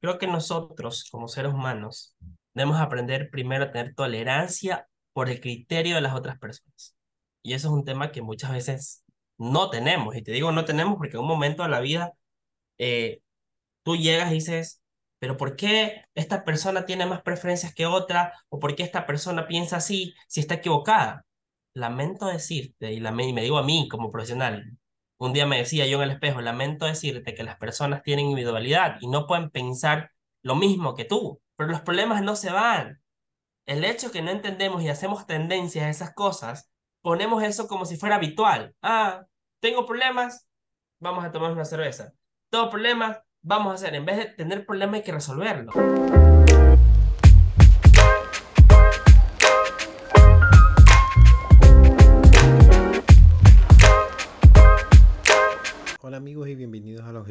Creo que nosotros, como seres humanos, debemos aprender primero a tener tolerancia por el criterio de las otras personas. Y eso es un tema que muchas veces no tenemos. Y te digo no tenemos porque en un momento de la vida eh, tú llegas y dices, pero ¿por qué esta persona tiene más preferencias que otra? ¿O por qué esta persona piensa así si está equivocada? Lamento decirte, y, la, y me digo a mí como profesional, un día me decía yo en el espejo, lamento decirte que las personas tienen individualidad y no pueden pensar lo mismo que tú, pero los problemas no se van. El hecho que no entendemos y hacemos tendencias a esas cosas, ponemos eso como si fuera habitual. Ah, tengo problemas, vamos a tomar una cerveza. Tengo problemas, vamos a hacer. En vez de tener problemas hay que resolverlo.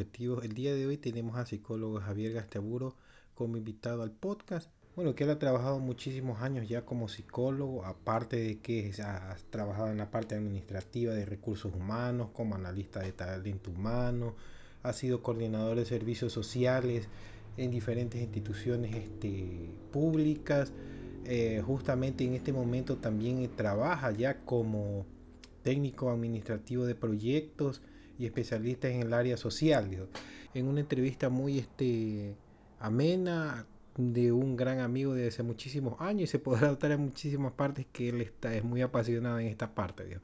Bienvenidos al Objetivo. El día de hoy tenemos al psicólogo Javier Gastaburo como invitado al podcast. Bueno, que él ha trabajado muchísimos años ya como psicólogo, aparte de que ha trabajado en la parte administrativa de recursos humanos, como analista de talento humano, ha sido coordinador de servicios sociales en diferentes instituciones este, públicas. Eh, justamente en este momento también trabaja ya como técnico administrativo de proyectos y especialista en el área social. En una entrevista muy este, amena de un gran amigo de hace muchísimos años y se podrá notar en muchísimas partes que él está, es muy apasionado en esta parte.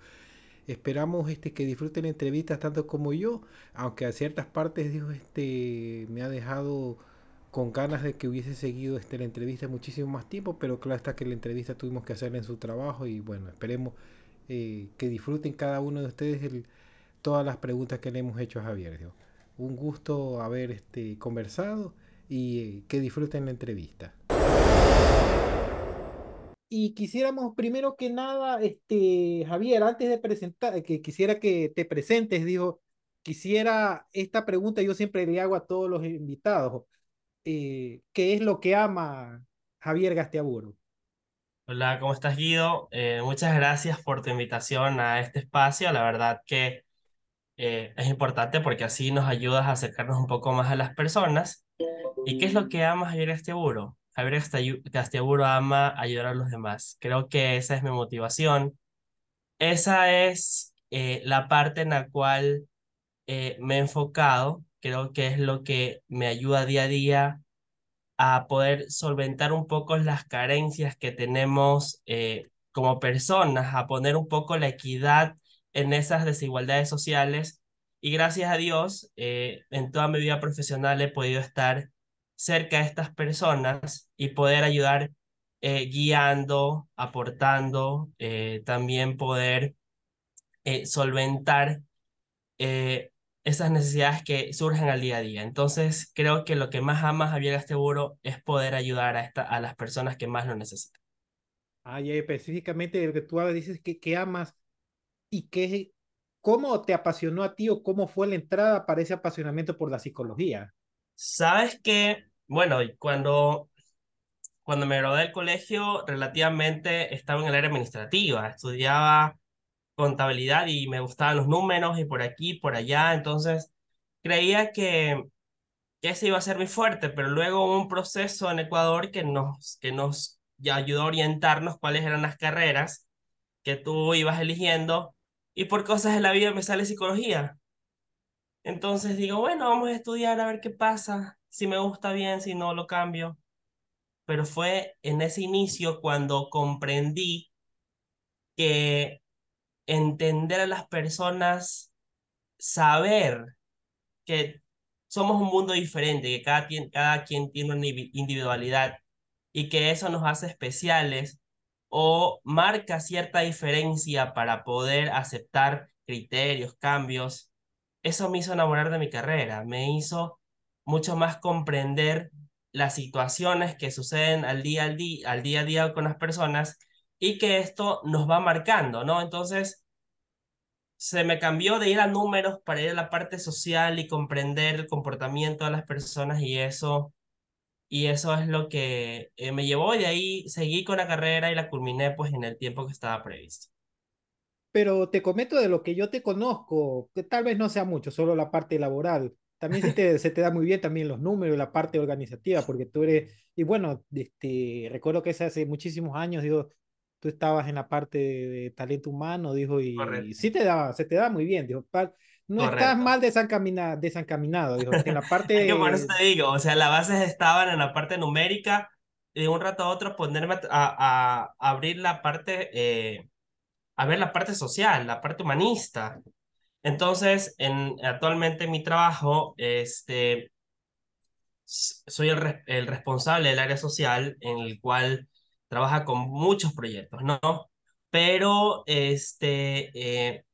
Esperamos este, que disfruten la entrevista tanto como yo, aunque a ciertas partes dijo, este, me ha dejado con ganas de que hubiese seguido este, la entrevista muchísimo más tiempo, pero claro está que la entrevista tuvimos que hacerla en su trabajo y bueno, esperemos eh, que disfruten cada uno de ustedes todas las preguntas que le hemos hecho a Javier. Un gusto haber este, conversado y eh, que disfruten la entrevista. Y quisiéramos primero que nada, este, Javier, antes de presentar, que quisiera que te presentes, digo, quisiera esta pregunta yo siempre le hago a todos los invitados. Eh, ¿Qué es lo que ama Javier Gastiaburo? Hola, ¿cómo estás, Guido? Eh, muchas gracias por tu invitación a este espacio. La verdad que eh, es importante porque así nos ayudas a acercarnos un poco más a las personas. ¿Y qué es lo que ama Javier Gastiaburo? Javier Castiaburo ama ayudar a los demás. Creo que esa es mi motivación. Esa es eh, la parte en la cual eh, me he enfocado. Creo que es lo que me ayuda día a día a poder solventar un poco las carencias que tenemos eh, como personas, a poner un poco la equidad en esas desigualdades sociales. Y gracias a Dios, en toda mi vida profesional he podido estar cerca de estas personas y poder ayudar eh, guiando, aportando, eh, también poder eh, solventar esas necesidades que surgen al día a día. Entonces, creo que lo que más ama Javier Asteburo es poder ayudar a, esta, a las personas que más lo necesitan. Ah, y específicamente lo que tú dices que, que amas y que, cómo te apasionó a ti o cómo fue la entrada para ese apasionamiento por la psicología. Sabes que, bueno, cuando, cuando me gradué del colegio, relativamente estaba en el área administrativa, estudiaba contabilidad y me gustaban los números y por aquí, por allá, entonces creía que, que ese iba a ser muy fuerte, pero luego hubo un proceso en Ecuador que nos, que nos ayudó a orientarnos cuáles eran las carreras que tú ibas eligiendo y por cosas de la vida me sale psicología. Entonces digo, bueno, vamos a estudiar a ver qué pasa, si me gusta bien, si no lo cambio. Pero fue en ese inicio cuando comprendí que entender a las personas, saber que somos un mundo diferente, que cada, cada quien tiene una individualidad y que eso nos hace especiales o marca cierta diferencia para poder aceptar criterios, cambios eso me hizo enamorar de mi carrera, me hizo mucho más comprender las situaciones que suceden al día, al día, al día a día con las personas y que esto nos va marcando, ¿no? Entonces, se me cambió de ir a números para ir a la parte social y comprender el comportamiento de las personas y eso, y eso es lo que eh, me llevó y de ahí seguí con la carrera y la culminé pues en el tiempo que estaba previsto pero te comento de lo que yo te conozco, que tal vez no sea mucho, solo la parte laboral. también sí te, se te da muy bien también los números, la parte organizativa, porque tú eres, y bueno, este, recuerdo que hace muchísimos años, digo, tú estabas en la parte de, talento humano, dijo, y, Correcto, sí te da, se te da muy bien, dijo, no estás correcto. mal desencaminado, desencaminado, dijo, en la que por eso parte, te digo, o sea, las bases estaban en la parte numérica y de un rato a otro ponerme a, a- a abrir la parte, eh, a ver la parte social, la parte humanista. Entonces, en, actualmente en mi trabajo, este, soy el, el responsable del área social en el cual trabaja con muchos proyectos, ¿no? Pero, este, eh,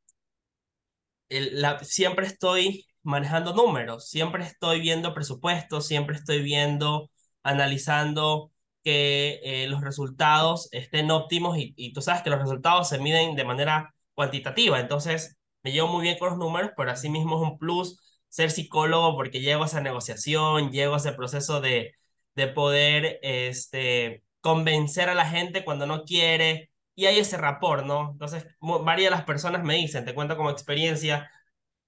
siempre estoy manejando números, siempre estoy viendo presupuestos, siempre estoy viendo, analizando que eh, los resultados estén óptimos y, y tú sabes que los resultados se miden de manera cuantitativa, entonces me llevo muy bien con los números, pero asimismo es un plus ser psicólogo porque llego a esa negociación, llego a ese proceso de, de poder este, convencer a la gente cuando no quiere y hay ese rapport, ¿no? Entonces, varias de las personas me dicen, te cuento como experiencia,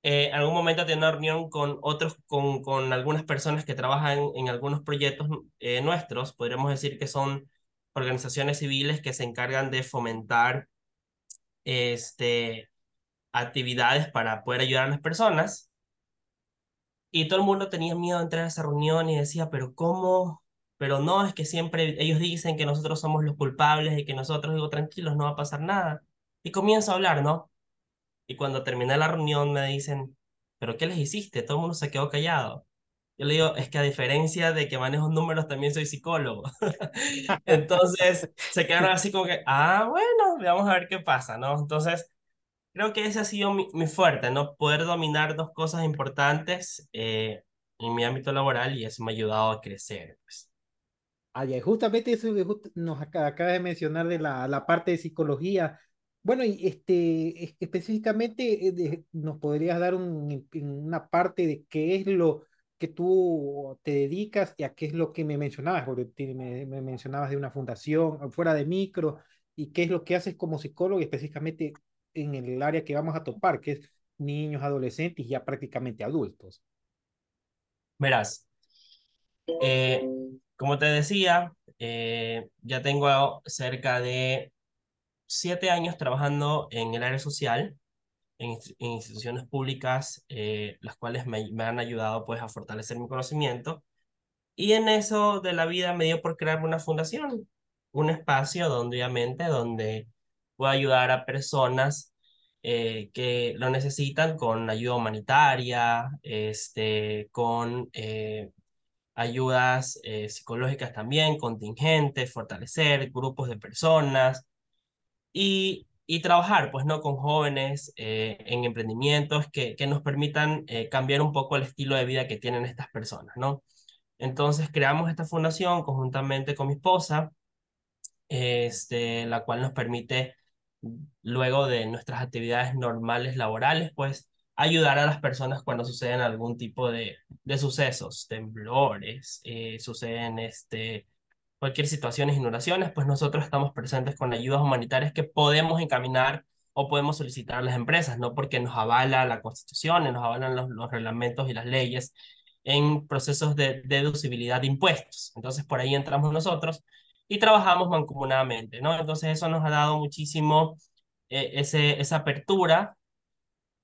eh, algún momento tenía una reunión con otros, con, con algunas personas que trabajan en algunos proyectos eh, nuestros, podríamos decir que son organizaciones civiles que se encargan de fomentar este, actividades para poder ayudar a las personas. Y todo el mundo tenía miedo de entrar a esa reunión y decía, pero ¿cómo? Pero no, es que siempre ellos dicen que nosotros somos los culpables y que nosotros, digo, tranquilos, no va a pasar nada. Y comienzo a hablar, ¿no? Y cuando terminé la reunión me dicen, ¿pero qué les hiciste? Todo el mundo se quedó callado. Yo le digo, es que a diferencia de que manejo números, también soy psicólogo. Entonces se quedaron así como que, ah, bueno, vamos a ver qué pasa, ¿no? Entonces creo que ese ha sido mi, mi fuerte, ¿no? Poder dominar dos cosas importantes eh, en mi ámbito laboral y eso me ha ayudado a crecer, pues. Ah, ya, justamente eso que nos acaba, de mencionar de la, la parte de psicología. Bueno, y este, es- específicamente eh, de- nos podrías dar un- una parte de qué es lo que tú te dedicas y a qué es lo que me mencionabas, porque me, me mencionabas de una fundación fuera de micro y qué es lo que haces como psicólogo y específicamente en el área que vamos a topar, que es niños, adolescentes y ya prácticamente adultos. Verás, eh, como te decía, eh, ya tengo cerca de siete años trabajando en el área social, en, en instituciones públicas, eh, las cuales me, me han ayudado pues a fortalecer mi conocimiento. Y en eso de la vida me dio por crear una fundación, un espacio donde obviamente donde puedo ayudar a personas eh, que lo necesitan con ayuda humanitaria, este, con eh, ayudas eh, psicológicas también, contingentes, fortalecer grupos de personas y, y trabajar, pues, ¿no? Con jóvenes eh, en emprendimientos que, que nos permitan eh, cambiar un poco el estilo de vida que tienen estas personas, ¿no? Entonces creamos esta fundación conjuntamente con mi esposa, este, la cual nos permite, luego de nuestras actividades normales laborales, pues ayudar a las personas cuando suceden algún tipo de, de sucesos, temblores, eh, suceden este, cualquier situación, inundaciones, pues nosotros estamos presentes con ayudas humanitarias que podemos encaminar o podemos solicitar a las empresas, no porque nos avala la Constitución, nos avalan los, los reglamentos y las leyes en procesos de deducibilidad de impuestos. Entonces, por ahí entramos nosotros y trabajamos mancomunadamente, ¿no? Entonces, eso nos ha dado muchísimo eh, ese, esa apertura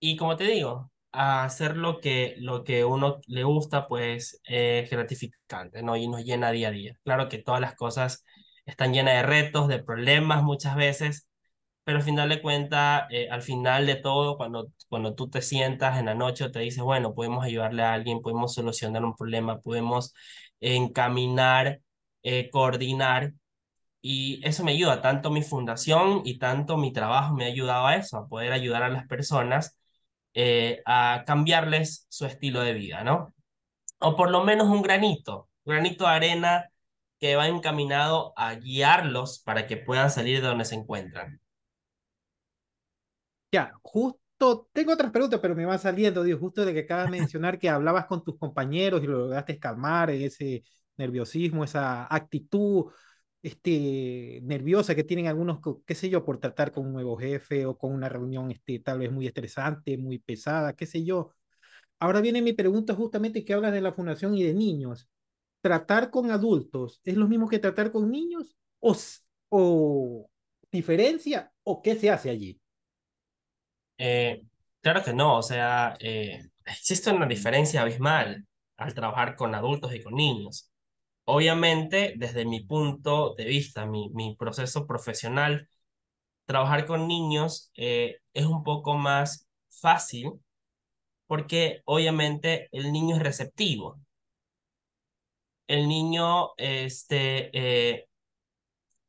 y como te digo, hacer lo que, lo que uno le gusta, pues es gratificante, ¿no? Y nos llena día a día. Claro que todas las cosas están llenas de retos, de problemas muchas veces, pero al final de cuentas, eh, al final de todo, cuando, cuando tú te sientas en la noche o te dices, bueno, podemos ayudarle a alguien, podemos solucionar un problema, podemos encaminar, eh, coordinar, y eso me ayuda, tanto mi fundación y tanto mi trabajo me ha ayudado a eso, a poder ayudar a las personas eh, a cambiarles su estilo de vida, ¿no? O por lo menos un granito, un granito de arena que va encaminado a guiarlos para que puedan salir de donde se encuentran. Ya, justo, tengo otras preguntas, pero me van saliendo, digo, justo de que acabas de mencionar que hablabas con tus compañeros y lo lograste calmar, ese nerviosismo, esa actitud, este, nerviosa que tienen algunos, qué sé yo, por tratar con un nuevo jefe o con una reunión, este, tal vez muy estresante, muy pesada, qué sé yo. ahora viene mi pregunta justamente que hablas de la fundación y de niños. ¿Tratar con adultos es lo mismo que tratar con niños? ¿O, o diferencia? ¿O qué se hace allí? Eh, claro que no, o sea, eh, existe una diferencia abismal al trabajar con adultos y con niños. Obviamente, desde mi punto de vista, mi, mi proceso profesional, trabajar con niños eh, es un poco más fácil porque obviamente el niño es receptivo. El niño, este, eh,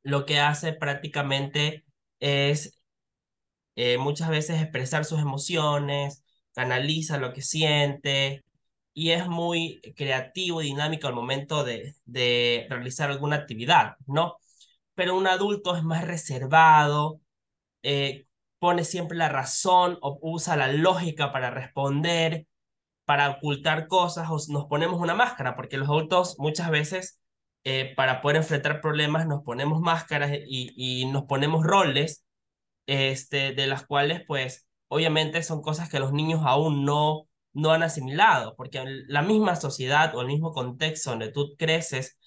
lo que hace prácticamente es eh, muchas veces expresar sus emociones, canaliza lo que siente y es muy creativo y dinámico al momento de, de realizar alguna actividad, ¿no? Pero un adulto es más reservado, eh, pone siempre la razón o usa la lógica para responder, para ocultar cosas o nos ponemos una máscara, porque los adultos muchas veces eh, para poder enfrentar problemas nos ponemos máscaras y, y nos ponemos roles este, de las cuales pues obviamente son cosas que los niños aún no, no han asimilado, porque la misma sociedad o el mismo contexto donde tú creces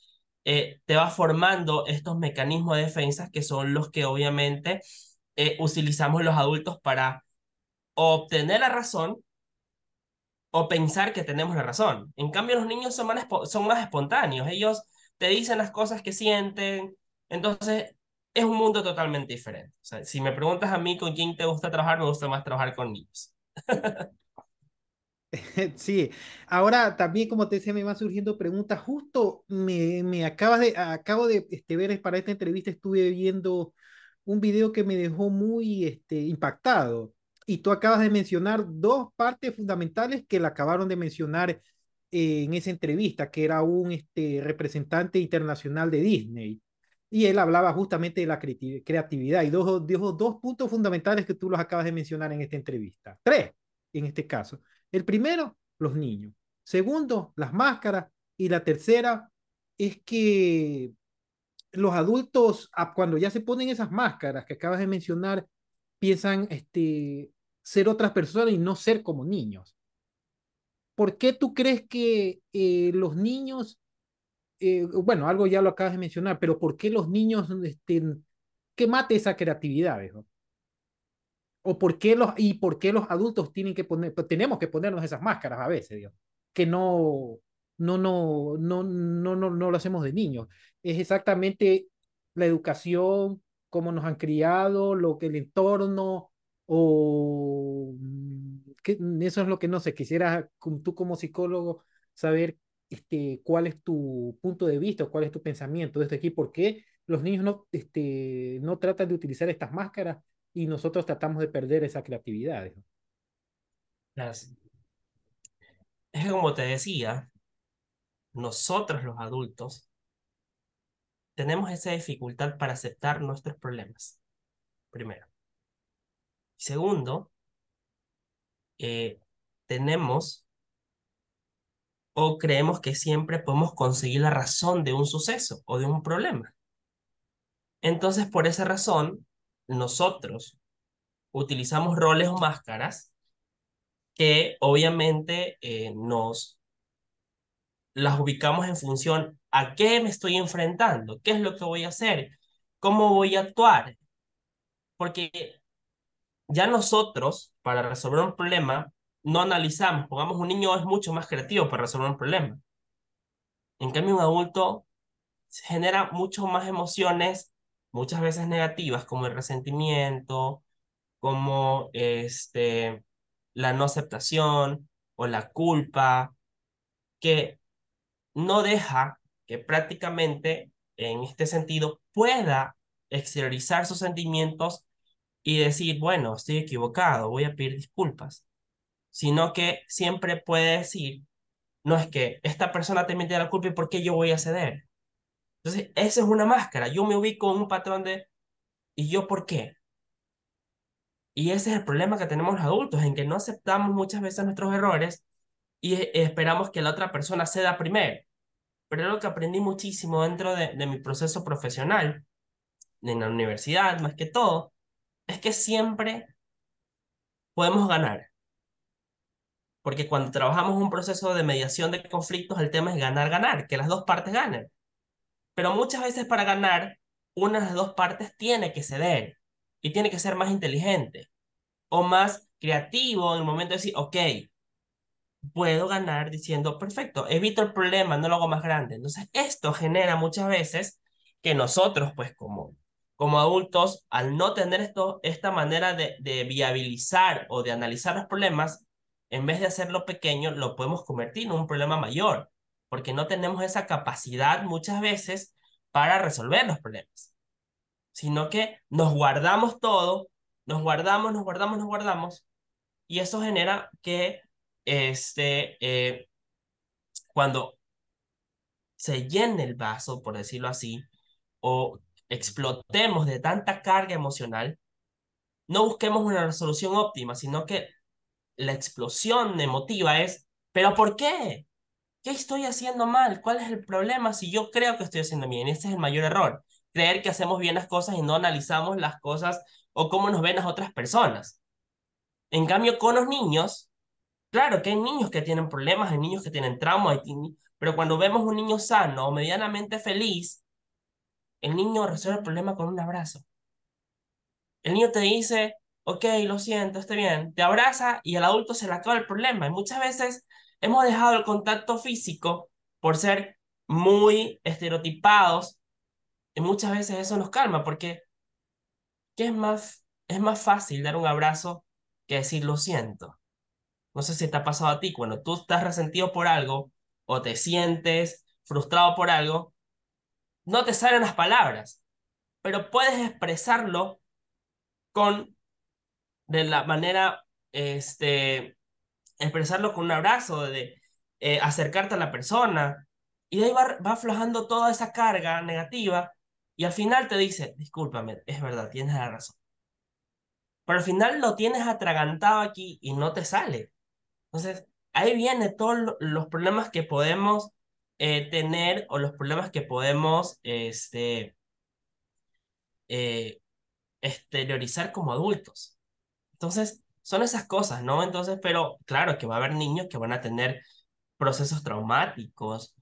eh, te va formando estos mecanismos de defensa que son los que obviamente eh, utilizamos los adultos para obtener la razón o pensar que tenemos la razón. En cambio, los niños son más, son más espontáneos, ellos te dicen las cosas que sienten, entonces es un mundo totalmente diferente. Si me preguntas a mí con quién te gusta trabajar, me gusta más trabajar con niños. Sí, ahora también como te decía me van surgiendo preguntas, justo me, me acabas de, acabo de este, ver para esta entrevista, estuve viendo un video que me dejó muy este, impactado y tú acabas de mencionar dos partes fundamentales que la acabaron de mencionar en esa entrevista, que era un este, representante internacional de Disney y él hablaba justamente de la creatividad y dos, dos puntos fundamentales que tú los acabas de mencionar en esta entrevista. Tres, en este caso. El primero, los niños. Segundo, las máscaras. Y la tercera es que los adultos, cuando ya se ponen esas máscaras que acabas de mencionar, piensan este, ser otras personas y no ser como niños. ¿Por qué tú crees que eh, los niños eh, bueno, algo ya lo acabas de mencionar, pero ¿por qué los niños, este, qué mate esa creatividad, ¿O por qué los, y por qué los adultos tienen que poner, pues, tenemos que ponernos esas máscaras a veces, Dios, que no, no, no, no, no, no, no lo hacemos de niños. Es exactamente la educación, cómo nos han criado, lo que el entorno, o mm, que, eso es lo que no sé, quisiera tú como psicólogo saber este, cuál es tu punto de vista, cuál es tu pensamiento desde aquí, por qué los niños no, este, no tratan de utilizar estas máscaras y nosotros tratamos de perder esa creatividad. Es que como te decía, nosotros los adultos tenemos esa dificultad para aceptar nuestros problemas, primero. Segundo, eh, tenemos o creemos que siempre podemos conseguir la razón de un suceso o de un problema. Entonces, por esa razón, nosotros utilizamos roles o máscaras que obviamente eh, nos las ubicamos en función a qué me estoy enfrentando, qué es lo que voy a hacer, cómo voy a actuar. Porque ya nosotros, para resolver un problema, no analizamos. Pongamos, un niño es mucho más creativo para resolver un problema. En cambio, un adulto genera mucho más emociones, muchas veces negativas, como el resentimiento, como este, la no aceptación o la culpa, que no deja que prácticamente en este sentido pueda exteriorizar sus sentimientos y decir, bueno, estoy equivocado, voy a pedir disculpas sino que siempre puede decir, no es que esta persona también tiene la culpa y por qué yo voy a ceder. Entonces, esa es una máscara. Yo me ubico en un patrón de, ¿y yo por qué? Y ese es el problema que tenemos adultos, en que no aceptamos muchas veces nuestros errores y esperamos que la otra persona ceda primero. Pero lo que aprendí muchísimo dentro de, de mi proceso profesional, en la universidad más que todo, es que siempre podemos ganar Porque cuando trabajamos un proceso de mediación de conflictos, el tema es ganar, ganar, que las dos partes ganen. Pero muchas veces para ganar, una de las dos partes tiene que ceder y tiene que ser más inteligente o más creativo en el momento de decir, ok, puedo ganar diciendo, perfecto, evito el problema, no lo hago más grande. Entonces, esto genera muchas veces que nosotros, pues como, como adultos, al no tener esto, esta manera de, de viabilizar o de analizar los problemas, en vez de hacerlo pequeño, lo podemos convertir en un problema mayor, porque no tenemos esa capacidad muchas veces para resolver los problemas, sino que nos guardamos todo, nos guardamos, nos guardamos, nos guardamos, y eso genera que este, eh, cuando se llene el vaso, por decirlo así, o explotemos de tanta carga emocional, no busquemos una resolución óptima, sino que la explosión emotiva es, ¿pero por qué? ¿Qué estoy haciendo mal? ¿Cuál es el problema si yo creo que estoy haciendo bien? Ese es el mayor error, creer que hacemos bien las cosas y no analizamos las cosas o cómo nos ven las otras personas. En cambio, con los niños, claro que hay niños que tienen problemas, hay niños que tienen traumas, pero cuando vemos un niño sano o medianamente feliz, el niño resuelve el problema con un abrazo. El niño te dice, ok, lo siento, esté bien, te abraza y al adulto se le acaba el problema. Y muchas veces hemos dejado el contacto físico por ser muy estereotipados y muchas veces eso nos calma porque ¿qué es más, es más fácil dar un abrazo que decir lo siento? No sé si te ha pasado a ti, cuando tú estás resentido por algo o te sientes frustrado por algo, no te salen las palabras, pero puedes expresarlo con, de la manera, este, expresarlo con un abrazo, de eh, acercarte a la persona, y de ahí va, va aflojando toda esa carga negativa, y al final te dice, discúlpame, es verdad, tienes la razón. Pero al final lo tienes atragantado aquí y no te sale. Entonces, ahí vienen todos los problemas que podemos eh, tener o los problemas que podemos este, eh, exteriorizar como adultos. Entonces, son esas cosas, ¿no? Entonces, pero claro que va a haber niños que van a tener procesos traumáticos,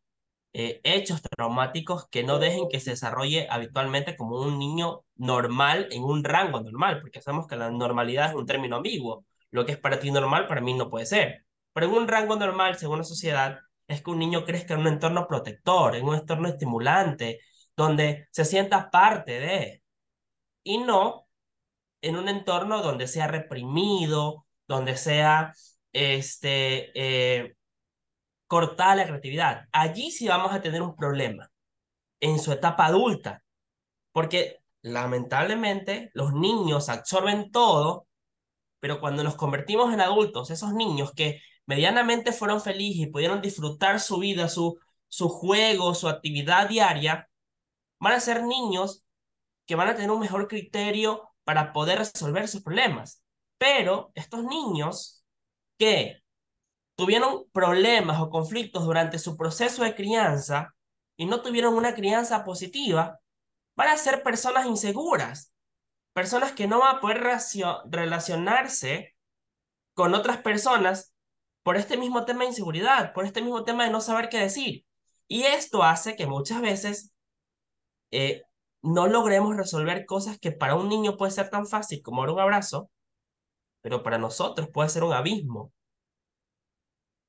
eh, hechos traumáticos que no dejen que se desarrolle habitualmente como un niño normal en un rango normal, porque sabemos que la normalidad es un término ambiguo. Lo que es para ti normal, para mí no puede ser. Pero en un rango normal, según la sociedad, es que un niño crezca en un entorno protector, en un entorno estimulante, donde se sienta parte de, y no en un entorno donde sea reprimido, donde sea este, eh, cortada la creatividad. Allí sí vamos a tener un problema en su etapa adulta, porque lamentablemente los niños absorben todo, pero cuando nos convertimos en adultos, esos niños que medianamente fueron felices y pudieron disfrutar su vida, su, su juego, su actividad diaria, van a ser niños que van a tener un mejor criterio para poder resolver sus problemas. Pero estos niños que tuvieron problemas o conflictos durante su proceso de crianza y no tuvieron una crianza positiva, van a ser personas inseguras, personas que no van a poder relacionarse con otras personas por este mismo tema de inseguridad, por este mismo tema de no saber qué decir. Y esto hace que muchas veces eh, no logremos resolver cosas que para un niño puede ser tan fácil como dar un abrazo, pero para nosotros puede ser un abismo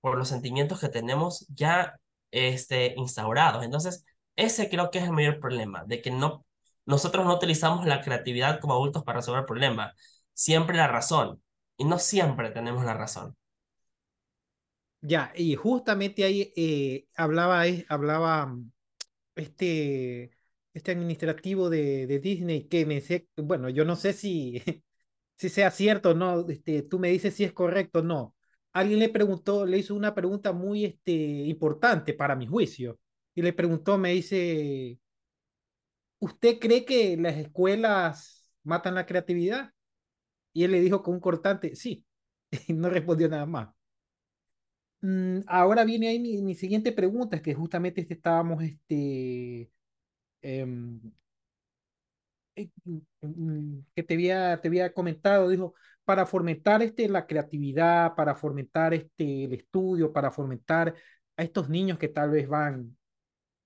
por los sentimientos que tenemos ya este, instaurados. Entonces, ese creo que es el mayor problema, de que no, nosotros no utilizamos la creatividad como adultos para resolver problemas, siempre la razón, y no siempre tenemos la razón. Ya, y justamente ahí eh, hablaba, hablaba mm, este, este administrativo de, de Disney que me sé, bueno, yo no sé si, si sea cierto o no, este, tú me dices si es correcto o no. Alguien le preguntó, le hizo una pregunta muy este, importante para mi juicio, y le preguntó, me dice, ¿usted cree que las escuelas matan la creatividad? Y él le dijo con un cortante, sí, y no respondió nada más. Mm, ahora viene ahí mi, siguiente pregunta, es que justamente este, estábamos, este, eh, mm, mm, que te había, te había comentado, dijo, para fomentar este, la creatividad, para fomentar este, el estudio, para fomentar a estos niños que tal vez van,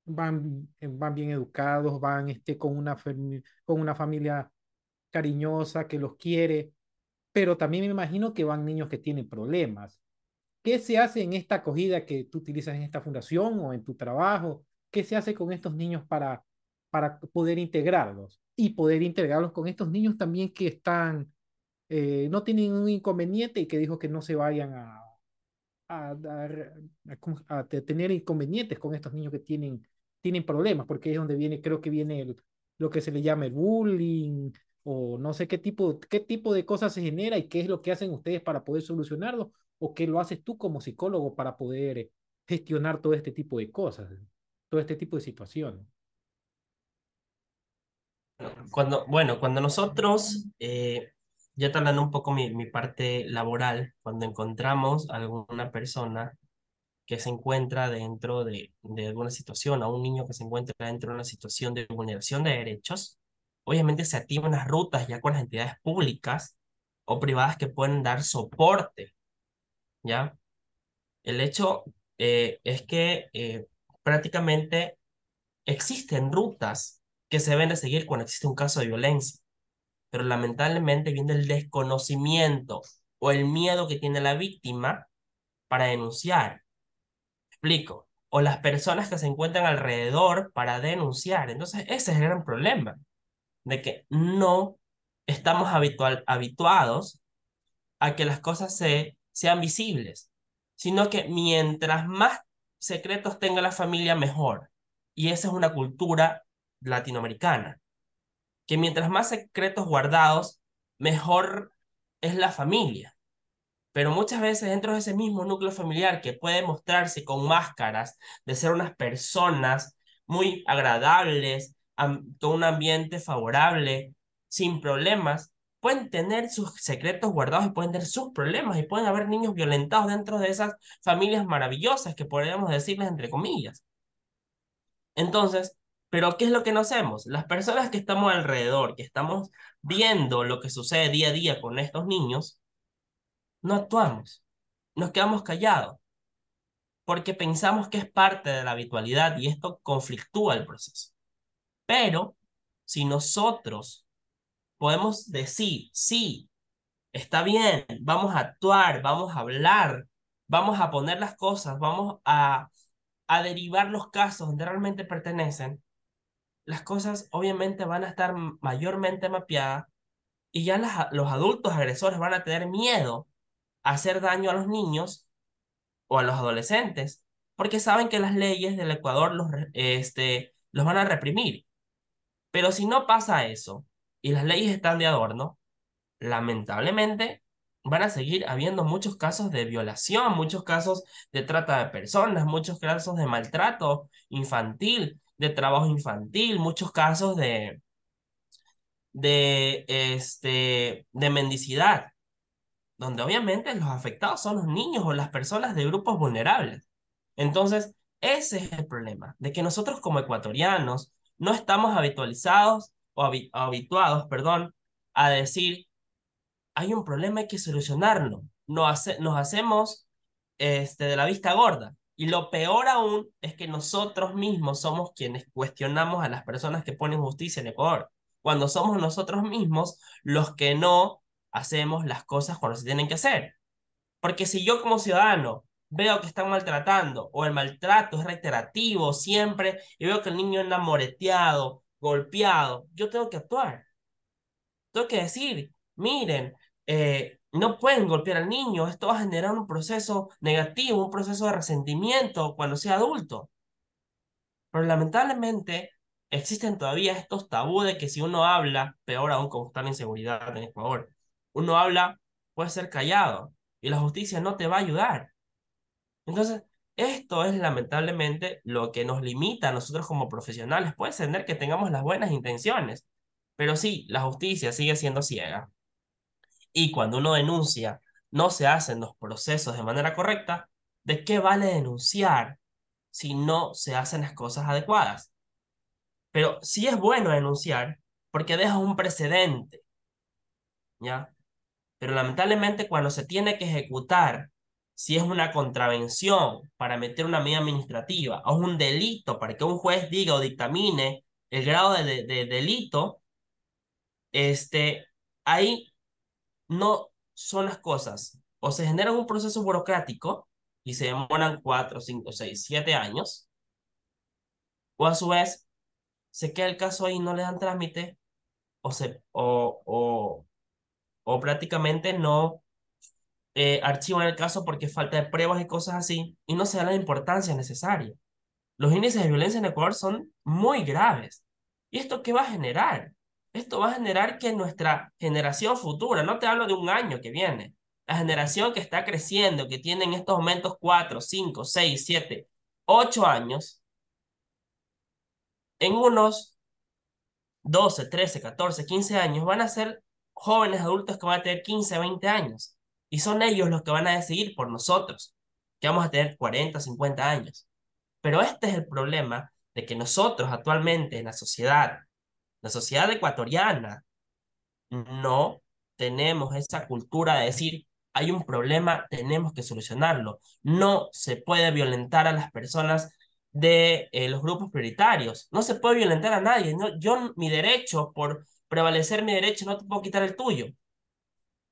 van, van bien educados, van este, con, una con una familia cariñosa que los quiere, pero también me imagino que van niños que tienen problemas. ¿Qué se hace en esta acogida que tú utilizas en esta fundación o en tu trabajo? ¿Qué se hace con estos niños para, para poder integrarlos? Y poder integrarlos con estos niños también que están, eh, no tienen un inconveniente y que dijo que no se vayan a, a, a, a, tener inconvenientes con estos niños que tienen, tienen problemas, porque es donde viene, creo que viene el, lo que se le llama el bullying, o no sé qué tipo, qué tipo de cosas se genera y qué es lo que hacen ustedes para poder solucionarlo, o qué lo haces tú como psicólogo para poder gestionar todo este tipo de cosas, todo este tipo de situaciones. Cuando, bueno, cuando nosotros, eh, ya hablando un poco mi, mi parte laboral, cuando encontramos a alguna persona que se encuentra dentro de, de alguna situación, a un niño que se encuentra dentro de una situación de vulneración de derechos, obviamente se activan las rutas ya con las entidades públicas o privadas que pueden dar soporte, ¿ya? El hecho eh, es que eh, prácticamente existen rutas que se deben de seguir cuando existe un caso de violencia, pero lamentablemente viene el desconocimiento o el miedo que tiene la víctima para denunciar. explico. O las personas que se encuentran alrededor para denunciar. Entonces, ese es el gran problema de que no estamos habituados a que las cosas se, sean visibles, sino que mientras más secretos tenga la familia, mejor. Y esa es una cultura latinoamericana, que mientras más secretos guardados, mejor es la familia. Pero muchas veces dentro de ese mismo núcleo familiar que puede mostrarse con máscaras de ser unas personas muy agradables, todo un ambiente favorable, sin problemas, pueden tener sus secretos guardados y pueden tener sus problemas y pueden haber niños violentados dentro de esas familias maravillosas que podríamos decirles entre comillas. Entonces, ¿pero qué es lo que no hacemos? Las personas que estamos alrededor, que estamos viendo lo que sucede día a día con estos niños, no actuamos, nos quedamos callados, porque pensamos que es parte de la habitualidad y esto conflictúa el proceso. Pero si nosotros podemos decir, sí, está bien, vamos a actuar, vamos a hablar, vamos a poner las cosas, vamos a, a derivar los casos donde realmente pertenecen, las cosas obviamente van a estar mayormente mapeadas y ya los adultos agresores van a tener miedo a hacer daño a los niños o a los adolescentes, porque saben que las leyes del Ecuador los, este, los van a reprimir. Pero si no pasa eso y las leyes están de adorno, lamentablemente van a seguir habiendo muchos casos de violación, muchos casos de trata de personas, muchos casos de maltrato infantil, de trabajo infantil, muchos casos de, de, este, de mendicidad, donde obviamente los afectados son los niños o las personas de grupos vulnerables. Entonces, ese es el problema, de que nosotros como ecuatorianos no estamos habitualizados o habituados, perdón, a decir, hay un problema, hay que solucionarlo. Nos, nos hacemos este, de la vista gorda. Y lo peor aún es que nosotros mismos somos quienes cuestionamos a las personas que ponen justicia en Ecuador, cuando somos nosotros mismos los que no hacemos las cosas cuando se tienen que hacer. Porque si yo como ciudadano veo que están maltratando o el maltrato es reiterativo siempre y veo que el niño anda moreteado, golpeado, yo tengo que actuar. Tengo que decir, miren, eh, no pueden golpear al niño, esto va a generar un proceso negativo, un proceso de resentimiento cuando sea adulto. Pero lamentablemente existen todavía estos tabúes de que si uno habla, peor aún como está la inseguridad en Ecuador, uno habla, puede ser callado y la justicia no te va a ayudar. Entonces, esto es lamentablemente lo que nos limita a nosotros como profesionales. Puede ser que tengamos las buenas intenciones, pero sí, la justicia sigue siendo ciega. Y cuando uno denuncia, no se hacen los procesos de manera correcta, ¿de qué vale denunciar si no se hacen las cosas adecuadas? Pero sí es bueno denunciar porque deja un precedente, ¿ya? Pero lamentablemente cuando se tiene que ejecutar, si es una contravención para meter una medida administrativa o un delito para que un juez diga o dictamine el grado de, de delito, este, ahí no son las cosas. O se genera un proceso burocrático y se demoran cuatro, cinco, seis, siete años, o a su vez se queda el caso ahí no le dan trámite, o, se, o, o, o prácticamente no eh, archivan el caso porque falta de pruebas y cosas así, y no se da la importancia necesaria. Los índices de violencia en Ecuador son muy graves. ¿Y esto qué va a generar? Esto va a generar que nuestra generación futura, no te hablo de un año que viene, la generación que está creciendo, que tiene en estos momentos 4, 5, 6, 7, 8 años, en unos 12, 13, 14, 15 años van a ser jóvenes adultos que van a tener 15, 20 años. Y son ellos los que van a decidir por nosotros, que vamos a tener 40, 50 años. Pero este es el problema de que nosotros actualmente en la sociedad, la sociedad ecuatoriana, no tenemos esa cultura de decir, hay un problema, tenemos que solucionarlo. No se puede violentar a las personas de eh, los grupos prioritarios. No se puede violentar a nadie. No, yo, mi derecho, por prevalecer mi derecho, no te puedo quitar el tuyo.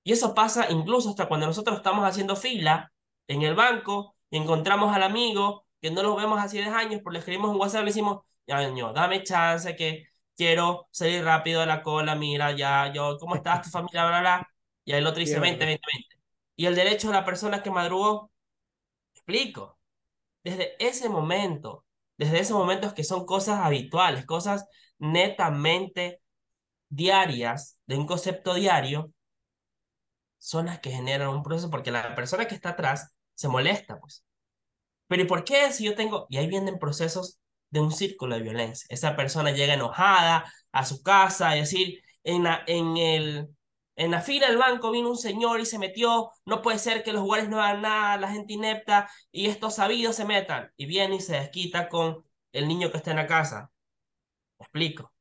Y eso pasa incluso hasta cuando nosotros estamos haciendo fila en el banco y encontramos al amigo que no lo vemos hace 10 años, pero le escribimos un WhatsApp y le decimos, niño, dame chance que quiero salir rápido de la cola, mira, ya, yo, ¿cómo estás, tu familia, bla, bla? Y el otro dice, 20, 20, 20. Y el derecho de la persona que madrugó, explico. Desde ese momento, desde esos momentos que son cosas habituales, cosas netamente diarias, de un concepto diario, son las que generan un proceso porque la persona que está atrás se molesta, pues. Pero ¿y por qué si yo tengo... Y ahí vienen procesos de un círculo de violencia. Esa persona llega enojada a su casa y decir, en la, en el, en la fila del banco vino un señor y se metió, no puede ser que los jugadores no hagan nada, la gente inepta y estos sabidos se metan. Y viene y se desquita con el niño que está en la casa. ¿Me explico?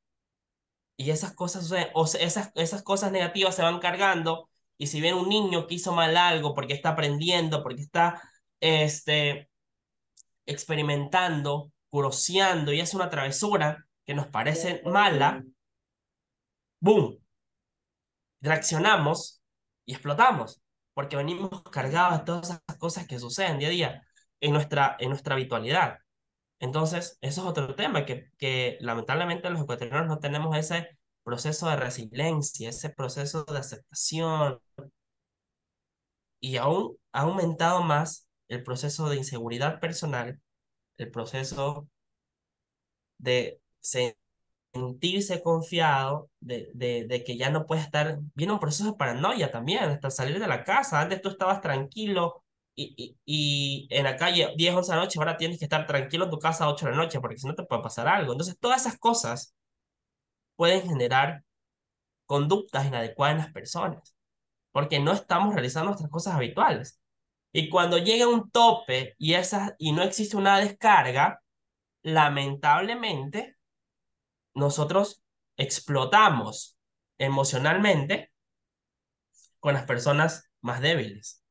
Y esas cosas, o esas, esas cosas negativas se van cargando y si viene un niño que hizo mal algo porque está aprendiendo, porque está este, experimentando, curoseando y hace una travesura que nos parece mala, ¡boom! Reaccionamos y explotamos, porque venimos cargados de todas esas cosas que suceden día a día en nuestra, en nuestra habitualidad. Entonces, eso es otro tema, que, que lamentablemente los ecuatorianos no tenemos ese proceso de resiliencia, ese proceso de aceptación. Y aún ha aumentado más el proceso de inseguridad personal, el proceso de sentirse confiado, de, de, de, que ya no puede estar, viene un proceso de paranoia también, hasta salir de la casa. Antes tú estabas tranquilo y, y, y en la calle 10, 11 de la noche, ahora tienes que estar tranquilo en tu casa a 8 de la noche, porque si no te puede pasar algo. Entonces, todas esas cosas pueden generar conductas inadecuadas en las personas, porque no estamos realizando nuestras cosas habituales. Y cuando llega un tope y, y no existe una descarga, lamentablemente nosotros explotamos emocionalmente con las personas más débiles.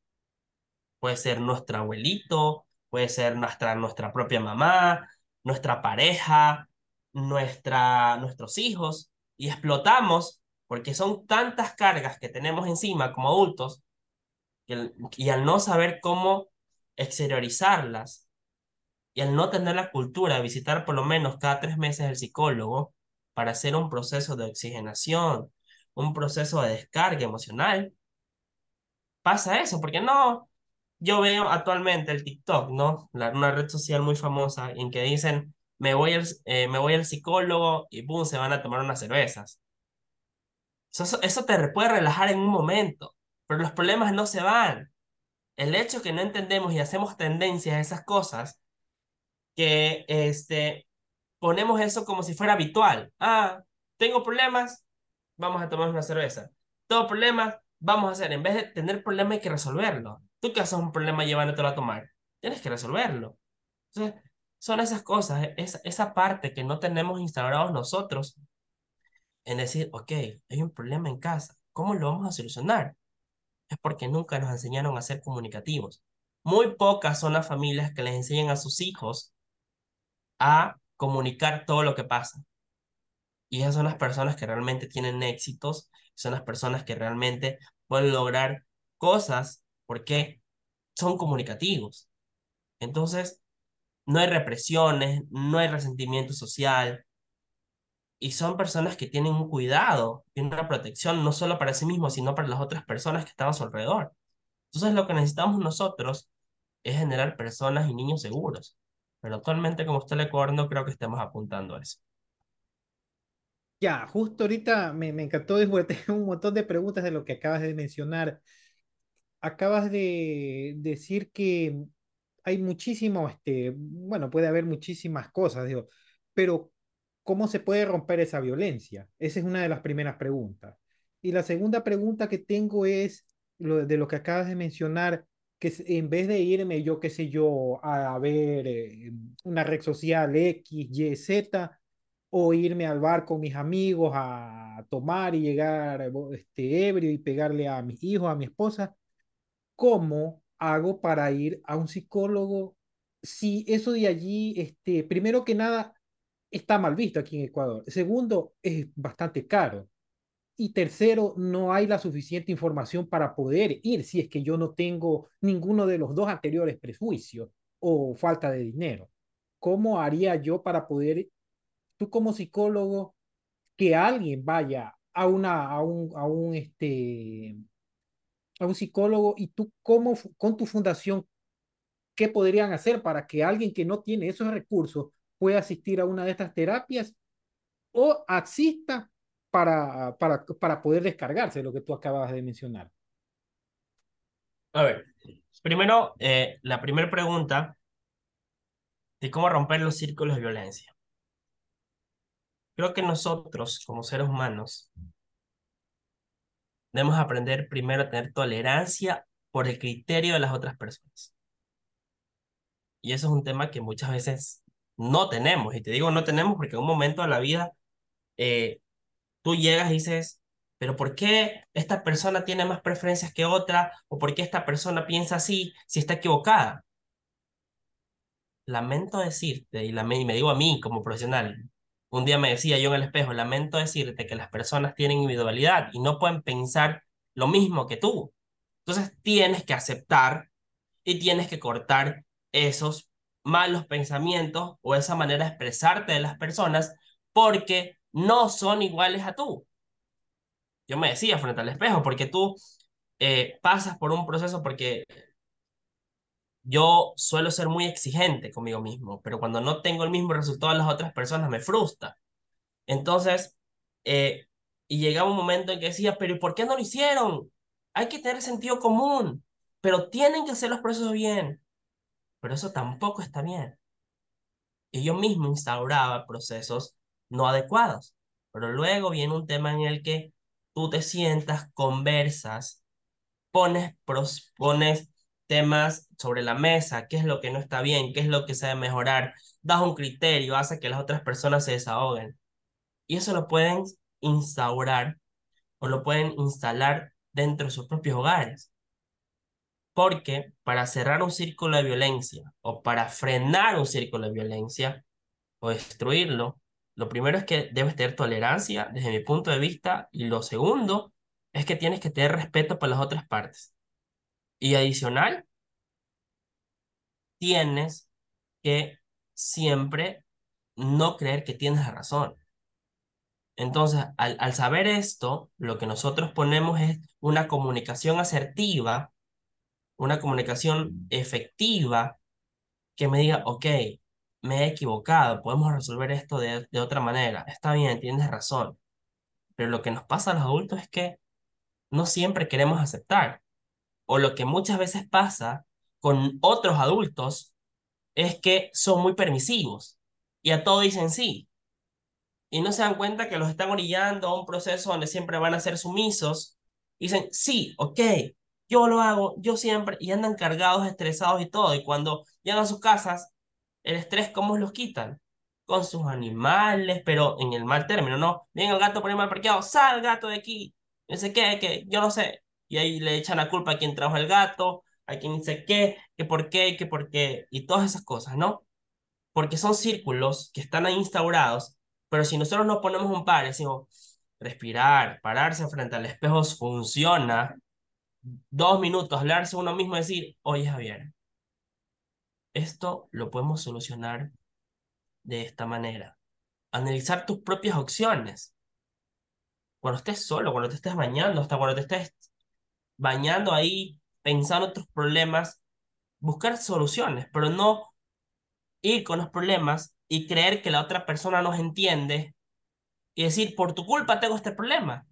Puede ser nuestro abuelito, puede ser nuestra, nuestra propia mamá, nuestra pareja, nuestra, nuestros hijos y explotamos porque son tantas cargas que tenemos encima como adultos y al no saber cómo exteriorizarlas y al no tener la cultura de visitar por lo menos cada tres meses el psicólogo para hacer un proceso de oxigenación, un proceso de descarga emocional, pasa eso, porque no, yo veo actualmente el TikTok, ¿no? una red social muy famosa en que dicen, me voy al, eh, me voy al psicólogo y boom, se van a tomar unas cervezas. Eso, eso te puede relajar en un momento, pero los problemas no se van. El hecho que no entendemos y hacemos tendencias a esas cosas, que este, ponemos eso como si fuera habitual. Ah, tengo problemas, vamos a tomar una cerveza. Tengo problemas, vamos a hacer. En vez de tener problemas hay que resolverlo. Tú que haces un problema llevándotelo a tomar, tienes que resolverlo. Entonces, son esas cosas, esa, esa parte que no tenemos instaurados nosotros en decir, ok, hay un problema en casa, ¿cómo lo vamos a solucionar? Es porque nunca nos enseñaron a ser comunicativos. Muy pocas son las familias que les enseñan a sus hijos a comunicar todo lo que pasa. Y esas son las personas que realmente tienen éxitos, son las personas que realmente pueden lograr cosas porque son comunicativos. Entonces, no hay represiones, no hay resentimiento social, y son personas que tienen un cuidado y una protección no solo para sí mismos, sino para las otras personas que están a su alrededor. Entonces, lo que necesitamos nosotros es generar personas y niños seguros. Pero actualmente, como está el Ecuador, no creo que estemos apuntando a eso. Ya, justo ahorita me, me encantó tengo un montón de preguntas de lo que acabas de mencionar. Acabas de decir que hay muchísimo, este, bueno, puede haber muchísimas cosas, digo, pero ¿cómo se puede romper esa violencia? Esa es una de las primeras preguntas. Y la segunda pregunta que tengo es de lo que acabas de mencionar, que en vez de irme, yo qué sé yo, a, ver eh, una red social X, Y, Z, o irme al bar con mis amigos a tomar y llegar este, ebrio y pegarle a mis hijos, a mi esposa, ¿cómo hago para ir a un psicólogo si eso de allí, este, primero que nada, está mal visto aquí en Ecuador. Segundo, es bastante caro. Y tercero, no hay la suficiente información para poder ir si es que yo no tengo ninguno de los dos anteriores prejuicios o falta de dinero. ¿Cómo haría yo para poder, tú como psicólogo, que alguien vaya a una, a un, a un, este, a un psicólogo y tú cómo, con tu fundación, qué podrían hacer para que alguien que no tiene esos recursos puede asistir a una de estas terapias o asista para, para, para poder descargarse lo que tú acabas de mencionar. A ver, primero, eh, la primera pregunta de cómo romper los círculos de violencia. Creo que nosotros, como seres humanos, debemos aprender primero a tener tolerancia por el criterio de las otras personas. Y eso es un tema que muchas veces no tenemos. Y te digo no tenemos porque en un momento de la vida eh, tú llegas y dices, pero ¿por qué esta persona tiene más preferencias que otra? ¿O por qué esta persona piensa así si está equivocada? Lamento decirte, y, la, y me digo a mí como profesional, un día me decía yo en el espejo, lamento decirte que las personas tienen individualidad y no pueden pensar lo mismo que tú. Entonces tienes que aceptar y tienes que cortar esos malos pensamientos o esa manera de expresarte de las personas porque no son iguales a tú. Yo me decía frente al espejo, porque tú eh, pasas por un proceso porque yo suelo ser muy exigente conmigo mismo, pero cuando no tengo el mismo resultado de las otras personas me frustra. Entonces, eh, y llegaba un momento en que decía, pero ¿y por qué no lo hicieron? Hay que tener sentido común, pero tienen que hacer los procesos bien pero eso tampoco está bien. Y yo mismo instauraba procesos no adecuados, pero luego viene un tema en el que tú te sientas, conversas, pones, pones temas sobre la mesa, qué es lo que no está bien, qué es lo que se debe mejorar, das un criterio, hace que las otras personas se desahoguen. Y eso lo pueden instaurar o lo pueden instalar dentro de sus propios hogares. Porque para cerrar un círculo de violencia o para frenar un círculo de violencia o destruirlo, lo primero es que debes tener tolerancia desde mi punto de vista y lo segundo es que tienes que tener respeto por las otras partes. Y adicional, tienes que siempre no creer que tienes razón. Entonces, al, al saber esto, lo que nosotros ponemos es una comunicación asertiva una comunicación efectiva que me diga, ok, me he equivocado, podemos resolver esto de, de otra manera. Está bien, tienes razón. Pero lo que nos pasa a los adultos es que no siempre queremos aceptar. O lo que muchas veces pasa con otros adultos es que son muy permisivos y a todo dicen sí. Y no se dan cuenta que los están orillando a un proceso donde siempre van a ser sumisos. Dicen, sí, ok, yo lo hago, yo siempre, y andan cargados, estresados y todo. Y cuando llegan a sus casas, el estrés, ¿cómo los quitan? Con sus animales, pero en el mal término, ¿no? Viene el gato por el mal parqueado, sal gato de aquí, no sé qué, que yo no sé. y ahí le echan la culpa a quien trajo el gato, a quien dice qué, que por qué, que por qué, y todas esas cosas, ¿no? Porque son círculos que están ahí instaurados, pero si nosotros nos ponemos un par, decimos, respirar, pararse frente al espejo funciona, dos minutos, hablarse uno mismo y decir, oye Javier, esto lo podemos solucionar de esta manera. Analizar tus propias opciones. Cuando estés solo, cuando te estés bañando, hasta cuando te estés bañando ahí, pensando en tus problemas, buscar soluciones, pero no ir con los problemas y creer que la otra persona nos entiende y decir, por tu culpa tengo este problema.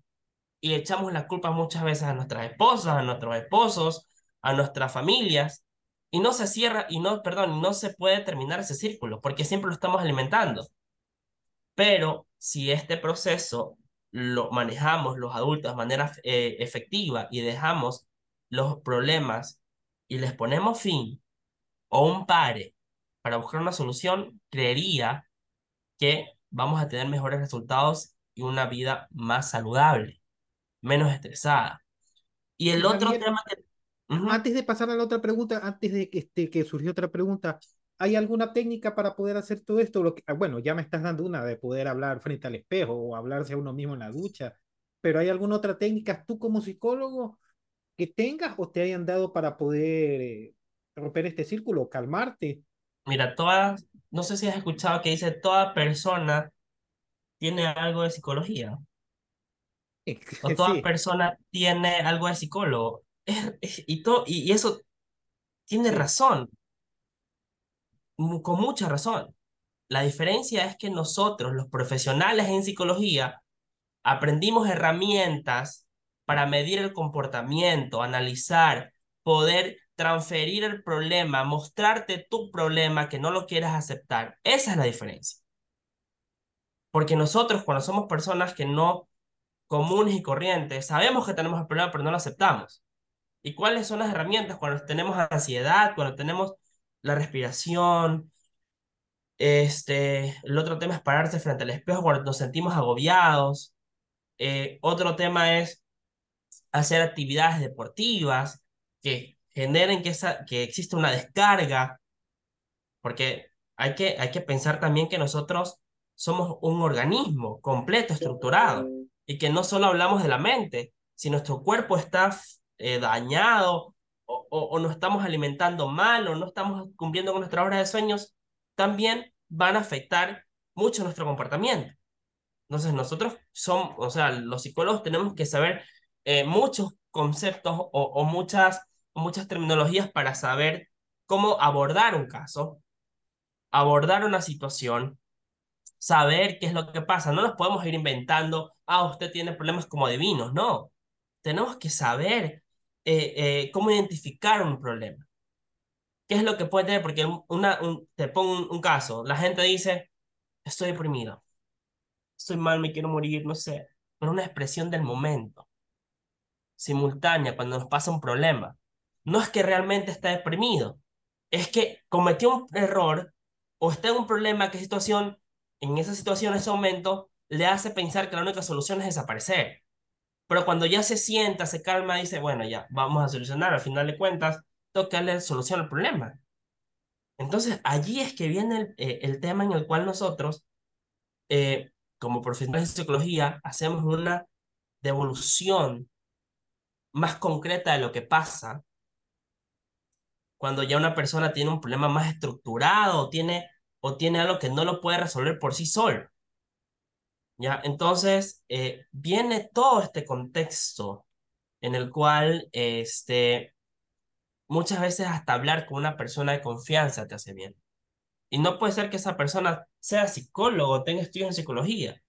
Y echamos la culpa muchas veces a nuestras esposas, a nuestros esposos, a nuestras familias, y no se cierra, y no, perdón, no se puede terminar ese círculo, porque siempre lo estamos alimentando. Pero si este proceso lo manejamos los adultos de manera eh, efectiva y dejamos los problemas y les ponemos fin o un pare para buscar una solución, creería que vamos a tener mejores resultados y una vida más saludable, menos estresada. Y el otro tema que... Antes de pasar a la otra pregunta, antes de que, este, que surgió otra pregunta, ¿hay alguna técnica para poder hacer todo esto? Lo que, ah, bueno, ya me estás dando una de poder hablar frente al espejo o hablarse a uno mismo en la ducha, pero ¿hay alguna otra técnica tú como psicólogo que tengas o te hayan dado para poder eh, romper este círculo, calmarte? Mira, todas, no sé si has escuchado que dice toda persona tiene algo de psicología. O toda persona tiene algo de psicólogo. y, todo, y, eso tiene razón. Con mucha razón. La diferencia es que nosotros, los profesionales en psicología, aprendimos herramientas para medir el comportamiento, analizar, poder transferir el problema, mostrarte tu problema que no lo quieras aceptar. Esa es la diferencia. Porque nosotros cuando somos personas que no comunes y corrientes, sabemos que tenemos el problema, pero no lo aceptamos. ¿Y cuáles son las herramientas cuando tenemos ansiedad, cuando tenemos la respiración? Este, el otro tema es pararse frente al espejo cuando nos sentimos agobiados. Eh, otro tema es hacer actividades deportivas que generen que, esa, que exista una descarga, porque hay que, hay que pensar también que nosotros somos un organismo completo, estructurado, y que no solo hablamos de la mente, si nuestro cuerpo está eh, dañado o, o, no estamos alimentando mal o no estamos cumpliendo con nuestras horas de sueños, también van a afectar mucho nuestro comportamiento. Entonces nosotros somos, o sea, los psicólogos tenemos que saber eh, muchos conceptos o, o muchas muchas terminologías para saber cómo abordar un caso, abordar una situación, saber qué es lo que pasa. No nos podemos ir inventando, ah, usted tiene problemas como divinos, no. Tenemos que saber eh, eh, cómo identificar un problema. ¿Qué es lo que puede tener? Porque una, te pongo un, caso, la gente dice, estoy deprimido, estoy mal, me quiero morir, no sé, pero una expresión del momento, simultánea, cuando nos pasa un problema no es que realmente está deprimido, es que cometió un error o está en un problema que situación, en esa situación, en ese momento, le hace pensar que la única solución es desaparecer. Pero cuando ya se sienta, se calma, dice, bueno, ya, vamos a solucionar, al final de cuentas, que darle solución al problema. Entonces, allí es que viene el, eh, tema en el cual nosotros, eh, como profesionales de psicología, hacemos una devolución más concreta de lo que pasa cuando ya una persona tiene un problema más estructurado tiene, o tiene algo que no lo puede resolver por sí solo. ¿Ya? Entonces, eh, viene todo este contexto en el cual este, muchas veces hasta hablar con una persona de confianza te hace bien. Y no puede ser que esa persona sea psicólogo tenga estudios en psicología,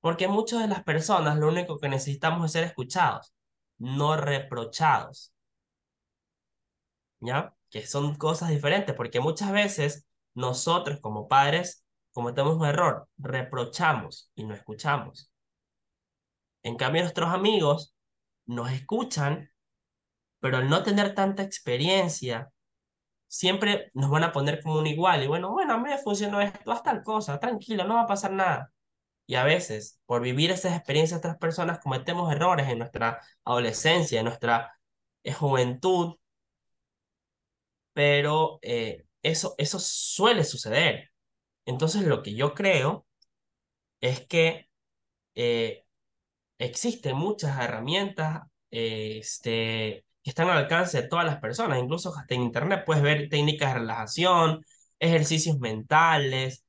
porque muchas de las personas lo único que necesitamos es ser escuchados, no reprochados. ¿Ya? que son cosas diferentes, porque muchas veces nosotros como padres cometemos un error, reprochamos y no escuchamos. En cambio, nuestros amigos nos escuchan, pero al no tener tanta experiencia, siempre nos van a poner como un igual. Y bueno, bueno, a mí me funcionó esto, haz tal cosa, tranquilo, no va a pasar nada. Y a veces, por vivir esas experiencias otras personas, cometemos errores en nuestra adolescencia, en nuestra juventud, pero eh, eso, eso suele suceder. Entonces, lo que yo creo es que eh, existen muchas herramientas este, que están al alcance de todas las personas, incluso hasta en Internet puedes ver técnicas de relajación, ejercicios mentales,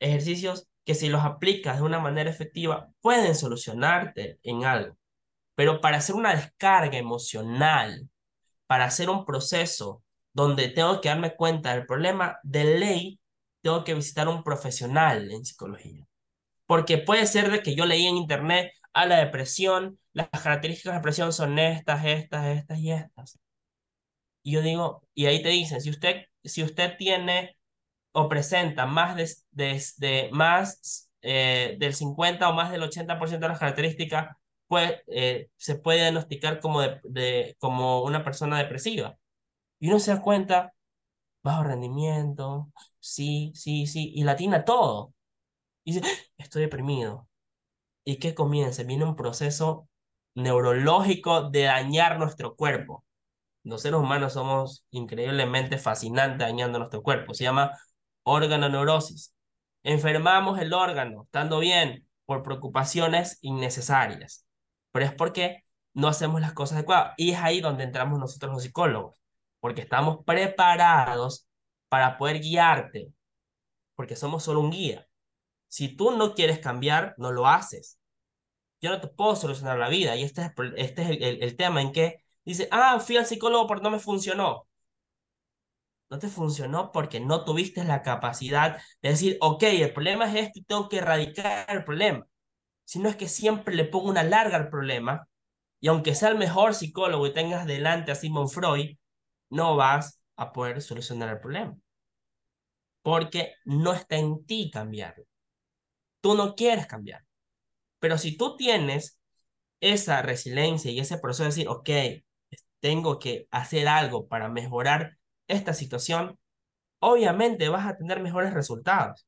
ejercicios que si los aplicas de una manera efectiva pueden solucionarte en algo. Pero para hacer una descarga emocional, para hacer un proceso donde tengo que darme cuenta del problema de ley, tengo que visitar un profesional en psicología. Porque puede ser de que yo leí en internet a la depresión, las características de la depresión son estas, estas, estas y estas. Y yo digo, y ahí te dicen, si usted, si usted tiene o presenta más, de, más eh, del 50 o más del 80% de las características, pues, eh, se puede diagnosticar como, de, como una persona depresiva. Y uno se da cuenta, bajo rendimiento, sí, sí, sí, y latina todo. Y dice, ¡Ah! estoy deprimido. ¿Y qué comienza? Viene un proceso neurológico de dañar nuestro cuerpo. Los seres humanos somos increíblemente fascinantes dañando nuestro cuerpo. Se llama organoneurosis. Enfermamos el órgano, estando bien, por preocupaciones innecesarias. Pero es porque no hacemos las cosas adecuadas. Y es ahí donde entramos nosotros los psicólogos porque estamos preparados para poder guiarte, porque somos solo un guía. Si tú no quieres cambiar, no lo haces. Yo no te puedo solucionar la vida y este es, este el, el, tema en que dice, ah, fui al psicólogo pero no me funcionó. No te funcionó porque no tuviste la capacidad de decir, ok, el problema es este y tengo que erradicar el problema. Sino es que siempre le pongo una larga al problema y aunque sea el mejor psicólogo y tengas delante a Simon Freud, no vas a poder solucionar el problema. Porque no está en ti cambiarlo. Tú no quieres cambiar. Pero si tú tienes esa resiliencia y ese proceso de decir, ok, tengo que hacer algo para mejorar esta situación, obviamente vas a tener mejores resultados.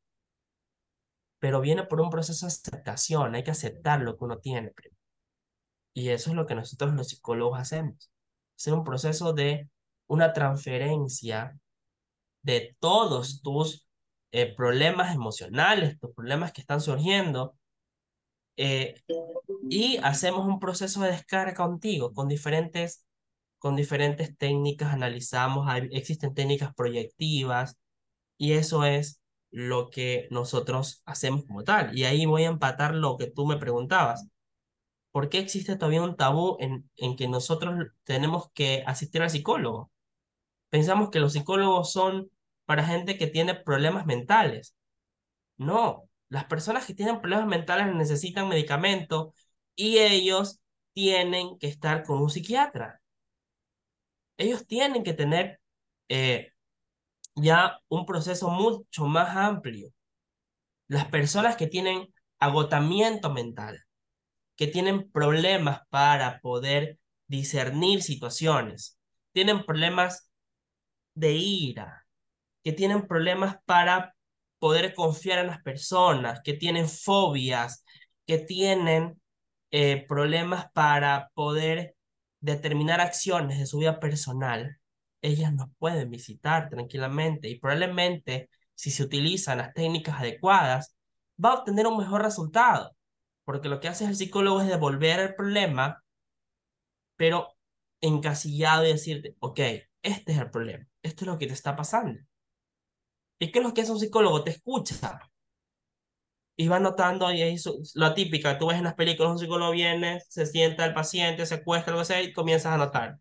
Pero viene por un proceso de aceptación, hay que aceptar lo que uno tiene. Y eso es lo que nosotros los psicólogos hacemos. Hacer un proceso de una transferencia de todos tus eh, problemas emocionales, tus problemas que están surgiendo, eh, y hacemos un proceso de descarga contigo con diferentes, con diferentes técnicas, analizamos, existen técnicas proyectivas, y eso es lo que nosotros hacemos como tal. Y ahí voy a empatar lo que tú me preguntabas. ¿Por qué existe todavía un tabú en, en que nosotros tenemos que asistir al psicólogo? Pensamos que los psicólogos son para gente que tiene problemas mentales. No, las personas que tienen problemas mentales necesitan medicamento y ellos tienen que estar con un psiquiatra. Ellos tienen que tener eh, ya un proceso mucho más amplio. Las personas que tienen agotamiento mental, que tienen problemas para poder discernir situaciones, tienen problemas de ira, que tienen problemas para poder confiar en las personas, que tienen fobias, que tienen eh, problemas para poder determinar acciones de su vida personal, ellas nos pueden visitar tranquilamente y probablemente si se utilizan las técnicas adecuadas, va a obtener un mejor resultado, porque lo que hace el psicólogo es devolver el problema, pero encasillado y decirte, ok, este es el problema, esto es lo que te está pasando. ¿Y qué es lo que hace un psicólogo? Te escucha. Y va notando, y es lo típica, tú ves en las películas, un psicólogo viene, se sienta el paciente, se acuesta, que sea, y comienzas a notar.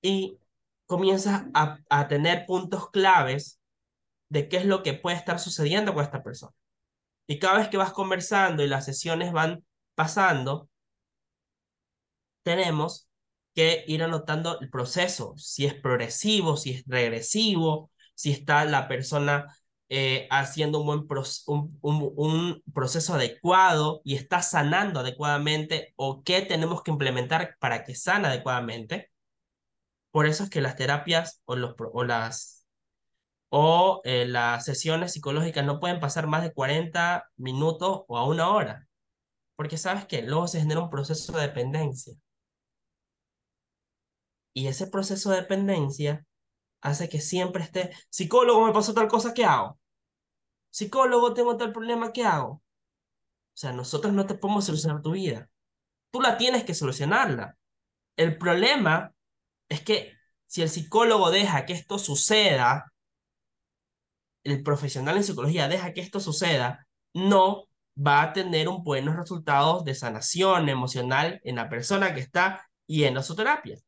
Y comienzas a, a tener puntos claves de qué es lo que puede estar sucediendo con esta persona. Y cada vez que vas conversando y las sesiones van pasando, tenemos que ir anotando el proceso, si es progresivo, si es regresivo, si está la persona eh, haciendo un, buen un, un, proceso adecuado y está sanando adecuadamente o qué tenemos que implementar para que sana adecuadamente. Por eso es que las terapias o, los, o las o eh, las sesiones psicológicas no pueden pasar más de 40 minutos o a una hora, porque sabes que luego se genera un proceso de dependencia. Y ese proceso de dependencia hace que siempre esté, psicólogo, me pasó tal cosa, ¿qué hago? Psicólogo, tengo tal problema, ¿qué hago? O sea, nosotros no te podemos solucionar tu vida. Tú la tienes que solucionarla. El problema es que si el psicólogo deja que esto suceda, el profesional en psicología deja que esto suceda, no va a tener un buenos resultados de sanación emocional en la persona que está yendo a su terapia.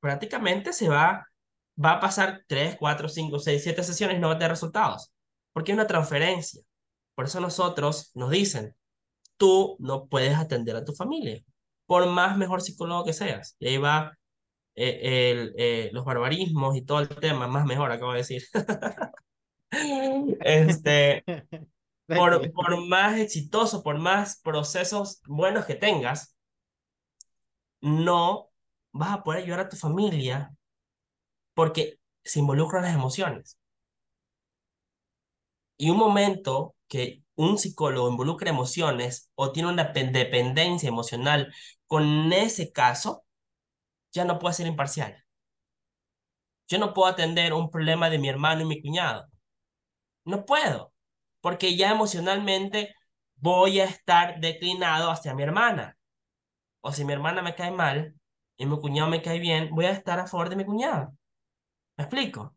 Prácticamente se va, va a pasar 3, 4, 5, 6, 7 sesiones y no va a tener resultados, porque es una transferencia. Por eso nosotros nos dicen, tú no puedes atender a tu familia, por más mejor psicólogo que seas. Y ahí va eh, el, eh, los barbarismos y todo el tema, más mejor, acabo de decir. este, por, por más exitoso, por más procesos buenos que tengas, no vas a poder ayudar a tu familia porque se involucran las emociones. Y un momento que un psicólogo involucra emociones o tiene una dependencia emocional con ese caso, ya no puede ser imparcial. Yo no puedo atender un problema de mi hermano y mi cuñado. No puedo, porque ya emocionalmente voy a estar declinado hacia mi hermana. O si mi hermana me cae mal y mi cuñado me cae bien, voy a estar a favor de mi cuñado. ¿Me explico? O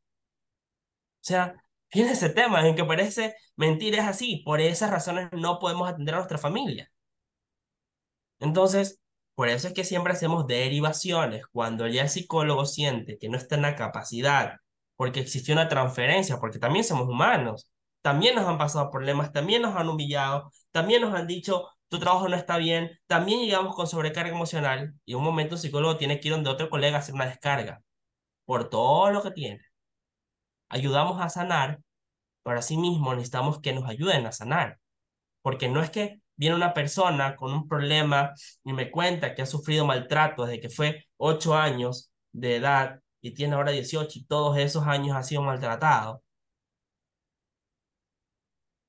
sea, tiene ese tema en que parece mentir, es así. Por esas razones no podemos atender a nuestra familia. Entonces, por eso es que siempre hacemos derivaciones. Cuando ya el psicólogo siente que no está en la capacidad, porque existió una transferencia, porque también somos humanos, también nos han pasado problemas, también nos han humillado, también nos han dicho, tu trabajo no está bien, también llegamos con sobrecarga emocional y un momento el psicólogo tiene que ir donde otro colega a hacer una descarga por todo lo que tiene. Ayudamos a sanar, pero sí mismo necesitamos que nos ayuden a sanar, porque no es que viene una persona con un problema y me cuenta que ha sufrido maltrato desde que fue 8 años de edad y tiene ahora 18 y todos esos años ha sido maltratado,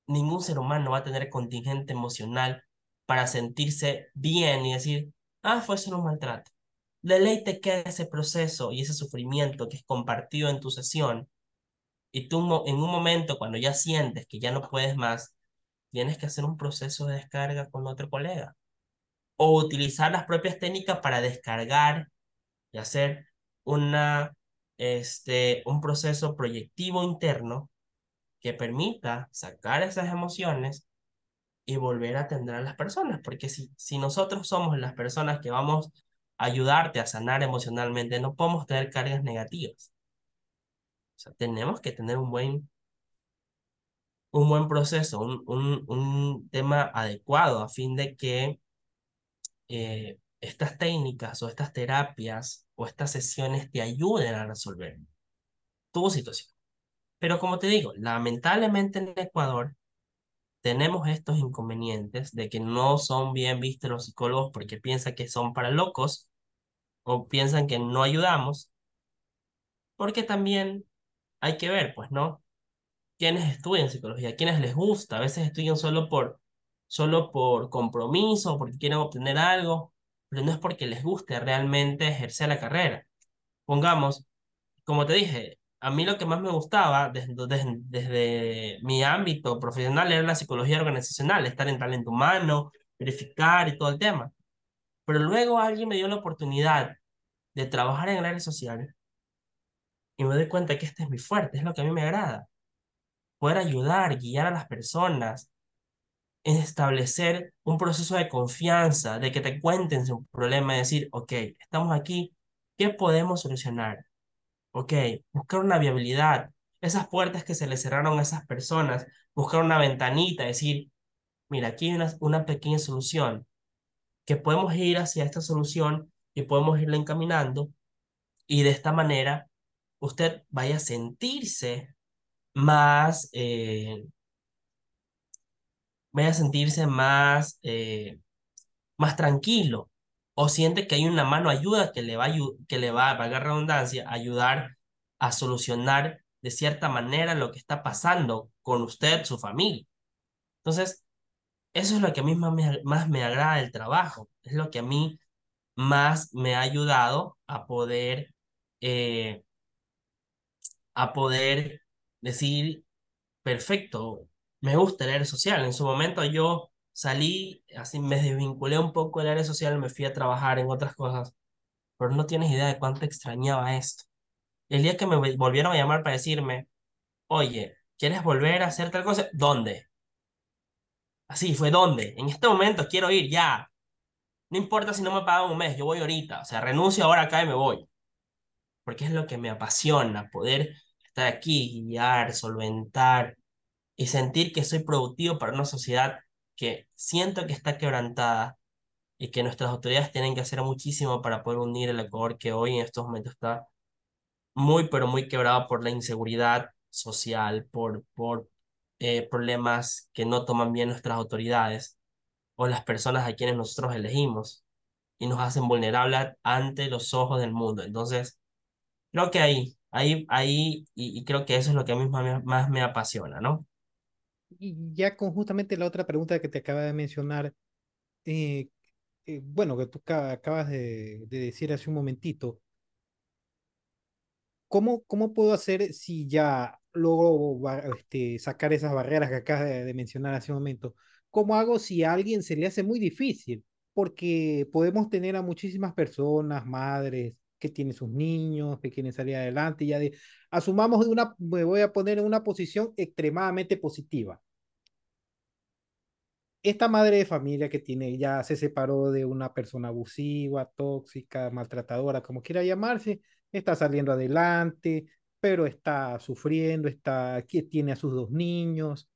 ningún ser humano va a tener contingente emocional para sentirse bien y decir, ah, fue solo un maltrato. De ley te queda ese proceso y ese sufrimiento que es compartido en tu sesión y tú en un momento cuando ya sientes que ya no puedes más, tienes que hacer un proceso de descarga con otro colega. O utilizar las propias técnicas para descargar y hacer una, este, un proceso proyectivo interno que permita sacar esas emociones y volver a atender a las personas. Porque si, si nosotros somos las personas que vamos a ayudarte a sanar emocionalmente, no podemos tener cargas negativas. Tenemos que tener un buen un buen proceso, un, un, un tema adecuado a fin de que eh, estas técnicas o estas terapias o estas sesiones te ayuden a resolver tu situación. Pero como te digo, lamentablemente en Ecuador tenemos estos inconvenientes de que no son bien vistos los psicólogos porque piensan que son para locos o piensan que no ayudamos, porque también hay que ver, pues, ¿no? quienes estudian psicología, quienes les gusta, a veces estudian solo por, solo por compromiso, porque quieren obtener algo, pero no es porque les guste realmente ejercer la carrera. Pongamos, como te dije, a mí lo que más me gustaba desde, desde, mi ámbito profesional era la psicología organizacional, estar en talento humano, verificar y todo el tema. Pero luego alguien me dio la oportunidad de trabajar en el área social y me doy cuenta que este es mi fuerte, es lo que a mí me agrada poder ayudar, guiar a las personas, establecer un proceso de confianza, de que te cuenten su problema y decir, ok, estamos aquí, ¿qué podemos solucionar? Ok, buscar una viabilidad, esas puertas que se le cerraron a esas personas, buscar una ventanita, decir, mira, aquí hay una, pequeña solución, que podemos ir hacia esta solución y podemos irla encaminando y de esta manera usted vaya a sentirse más, eh, vaya a sentirse más, eh, más tranquilo o siente que hay una mano ayuda que le va a, que le va, a redundancia, ayudar a solucionar de cierta manera lo que está pasando con usted, su familia. Entonces, eso es lo que a mí más me, más me agrada del trabajo, es lo que a mí más me ha ayudado a poder, eh, a poder decir, perfecto, me gusta el área social. En su momento yo salí, así me desvinculé un poco del área social, me fui a trabajar en otras cosas, pero no tienes idea de cuánto extrañaba esto. El día que me volvieron a llamar para decirme, oye, ¿quieres volver a hacer tal cosa? ¿Dónde? Así fue, ¿dónde? En este momento quiero ir ya. No importa si no me pagan un mes, yo voy ahorita. O sea, renuncio ahora acá y me voy. Porque es lo que me apasiona, poder estar aquí, guiar, solventar y sentir que soy productivo para una sociedad que siento que está quebrantada y que nuestras autoridades tienen que hacer muchísimo para poder unir el Ecuador que hoy en estos momentos está muy, pero muy quebrado por la inseguridad social, por, por eh, problemas que no toman bien nuestras autoridades o las personas a quienes nosotros elegimos y nos hacen vulnerables ante los ojos del mundo. Entonces, creo que ahí, ahí, ahí, y, creo que eso es lo que a mí más, me apasiona, ¿no? Y ya con justamente la otra pregunta que te acaba de mencionar, eh, eh, bueno, que tú acabas de, de, decir hace un momentito, ¿cómo, cómo puedo hacer si ya logro este, sacar esas barreras que acabas de, mencionar hace un momento? ¿Cómo hago si a alguien se le hace muy difícil? Porque podemos tener a muchísimas personas, madres, que tienen sus niños, que quieren salir adelante, ya asumamos de una, me voy a poner en una posición extremadamente positiva. Esta madre de familia que tiene, ya se separó de una persona abusiva, tóxica, maltratadora, como quiera llamarse, está saliendo adelante, pero está sufriendo, está, tiene a sus dos niños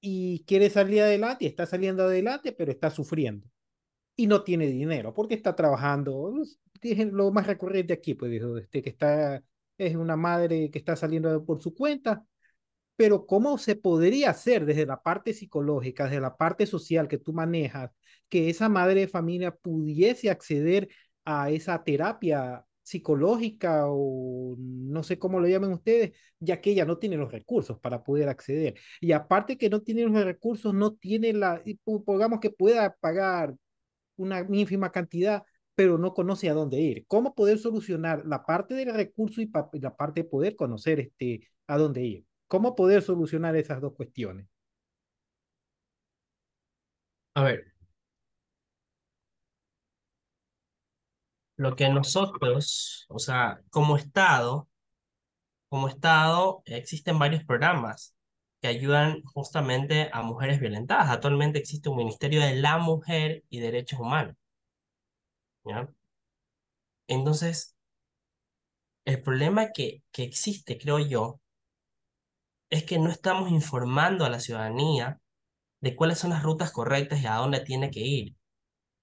y quiere salir adelante, está saliendo adelante, pero está sufriendo y no tiene dinero porque está trabajando. Lo más recurrente aquí, pues, dijo, este, que está, es una madre que está saliendo por su cuenta, pero ¿cómo se podría hacer desde la parte psicológica, desde la parte social que tú manejas, que esa madre de familia pudiese acceder a esa terapia psicológica o no sé cómo lo llamen ustedes, ya que ella no tiene los recursos para poder acceder. Y aparte que no tiene los recursos, no tiene la, pongamos que pueda pagar una ínfima cantidad, pero no conoce a dónde ir. ¿Cómo poder solucionar la parte del recurso y la parte de poder conocer este, a dónde ir? ¿Cómo poder solucionar esas dos cuestiones? A ver, lo que nosotros, o sea, como Estado, como Estado, existen varios programas que ayudan justamente a mujeres violentadas. Actualmente existe un Ministerio de la Mujer y Derechos Humanos. ¿ya? Entonces, el problema que, que existe, creo yo, es que no estamos informando a la ciudadanía de cuáles son las rutas correctas y a dónde tiene que ir.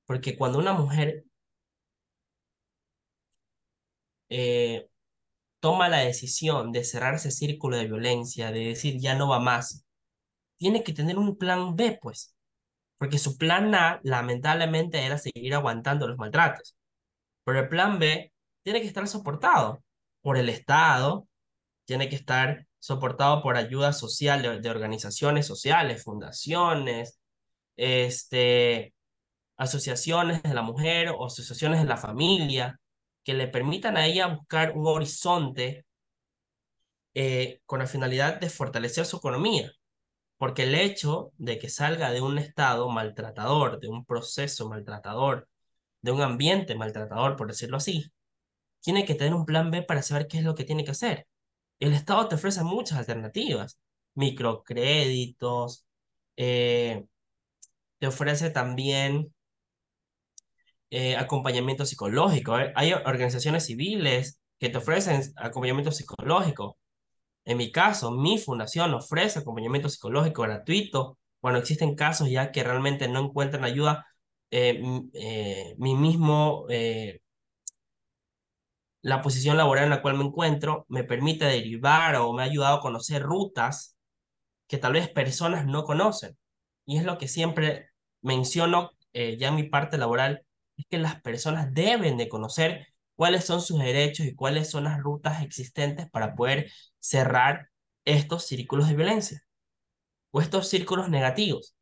Porque cuando una mujer eh, toma la decisión de cerrar ese círculo de violencia, de decir ya no va más, tiene que tener un plan B, pues. Porque su plan A, lamentablemente, era seguir aguantando los maltratos. Pero el plan B tiene que estar soportado por el Estado, tiene que estar soportado por ayuda social de, de organizaciones sociales, fundaciones, este, asociaciones de la mujer o asociaciones de la familia, que le permitan a ella buscar un horizonte eh, con la finalidad de fortalecer su economía. Porque el hecho de que salga de un estado maltratador, de un proceso maltratador, de un ambiente maltratador, por decirlo así, tiene que tener un plan B para saber qué es lo que tiene que hacer. El Estado te ofrece muchas alternativas, microcréditos, eh, te ofrece también eh, acompañamiento psicológico. ¿eh? Hay organizaciones civiles que te ofrecen acompañamiento psicológico. En mi caso, mi fundación ofrece acompañamiento psicológico gratuito cuando existen casos ya que realmente no encuentran ayuda. Eh, mi mismo, la posición laboral en la cual me encuentro me permite derivar o me ha ayudado a conocer rutas que tal vez personas no conocen. Y es lo que siempre menciono ya en mi parte laboral es que las personas deben de conocer cuáles son sus derechos y cuáles son las rutas existentes para poder cerrar estos círculos de violencia o estos círculos negativos.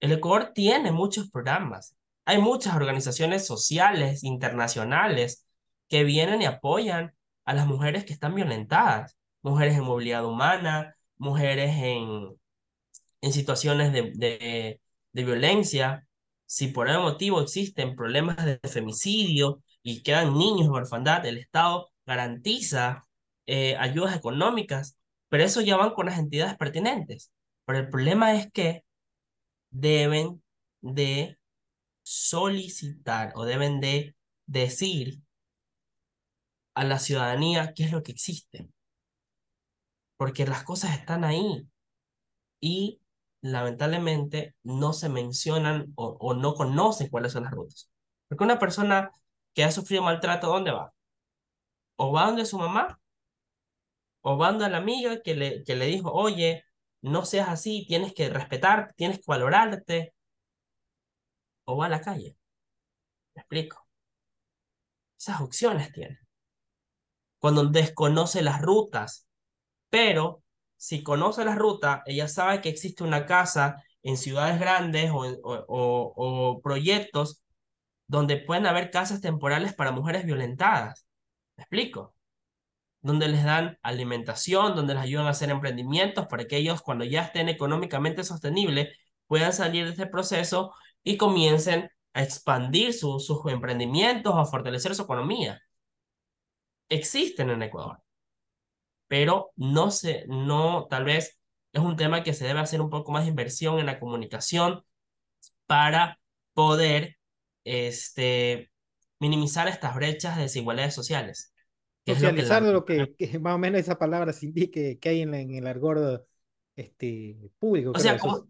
El Ecuador tiene muchos programas. Hay muchas organizaciones sociales internacionales que vienen y apoyan a las mujeres que están violentadas. Mujeres en movilidad humana, mujeres en, en situaciones de, de, de violencia. Si por algún motivo existen problemas de femicidio y quedan niños en orfandad, el Estado garantiza eh, ayudas económicas, pero eso ya van con las entidades pertinentes. Pero el problema es que deben de solicitar o deben de decir a la ciudadanía qué es lo que existe. Porque las cosas están ahí y lamentablemente no se mencionan o, no conocen cuáles son las rutas. Porque una persona que ha sufrido maltrato, ¿dónde va? O va donde su mamá, o va donde la amiga que le, que le dijo, oye, no seas así, tienes que respetar, tienes que valorarte, o va a la calle. ¿Me explico? Esas opciones tiene. Cuando desconoce las rutas, pero si conoce la ruta, ella sabe que existe una casa en ciudades grandes o, o, proyectos donde pueden haber casas temporales para mujeres violentadas. ¿Me explico? Donde les dan alimentación, donde les ayudan a hacer emprendimientos para que ellos cuando ya estén económicamente sostenibles puedan salir de este proceso y comiencen a expandir sus emprendimientos, a fortalecer su economía. Existen en Ecuador, pero no se, no, tal vez es un tema que se debe hacer un poco más de inversión en la comunicación para poder este, minimizar estas brechas de desigualdades sociales. Socializar lo que, lo que, más o menos esa palabra se indique que hay en, la, en el argot este, público. O sea, como,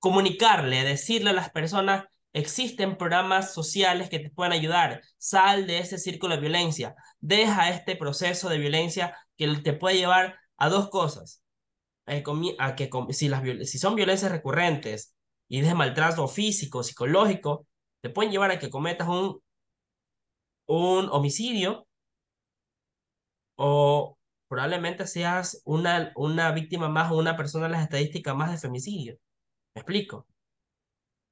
comunicarle, decirle a las personas, existen programas sociales que te pueden ayudar, sal de ese círculo de violencia, deja este proceso de violencia que te puede llevar a dos cosas, a que si, las, si son violencias recurrentes y de maltrato físico, psicológico, te pueden llevar a que cometas un, un homicidio o probablemente seas una, una víctima más o una persona en las estadísticas más de femicidio. ¿Me explico?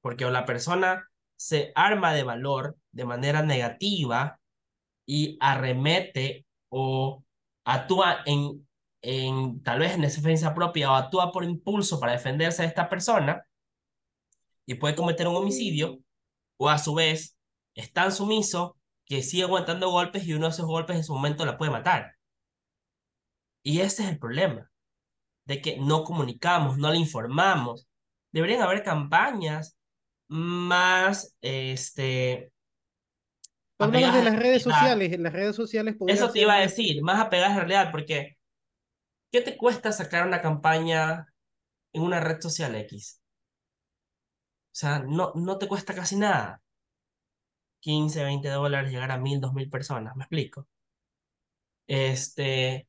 Porque o la persona se arma de valor de manera negativa y arremete o actúa en, en tal vez en defensa propia o actúa por impulso para defenderse de esta persona y puede cometer un homicidio o a su vez es tan sumiso que sigue aguantando golpes y uno de esos golpes en su momento la puede matar. Y ese es el problema, de que no comunicamos, no le informamos. Deberían haber campañas más, este... Hablamos de las redes sociales, en las redes sociales... Eso te iba a decir, más apegadas a la realidad, porque ¿qué te cuesta sacar una campaña en una red social X? O sea, no, no te cuesta casi nada. 15, 20 dólares, llegar a 1000, 2000 personas, ¿me explico? Este,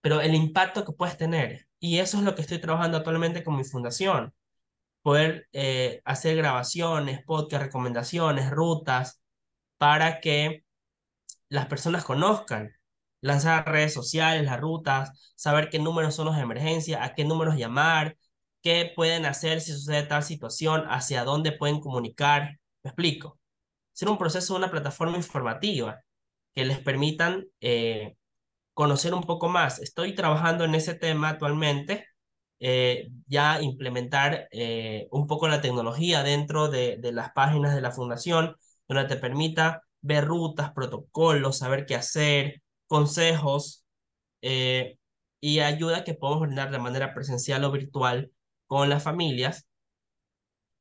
pero el impacto que puedes tener, y eso es lo que estoy trabajando actualmente con mi fundación, poder eh, hacer grabaciones, podcast, recomendaciones, rutas, para que las personas conozcan, lanzar redes sociales, las rutas, saber qué números son los de emergencia, a qué números llamar, qué pueden hacer si sucede tal situación, hacia dónde pueden comunicar. Me explico. Ser un proceso de una plataforma informativa que les permitan eh, conocer un poco más. Estoy trabajando en ese tema actualmente, eh, ya implementar eh, un poco la tecnología dentro de, de las páginas de la fundación, donde te permita ver rutas, protocolos, saber qué hacer, consejos y ayuda que podemos brindar de manera presencial o virtual con las familias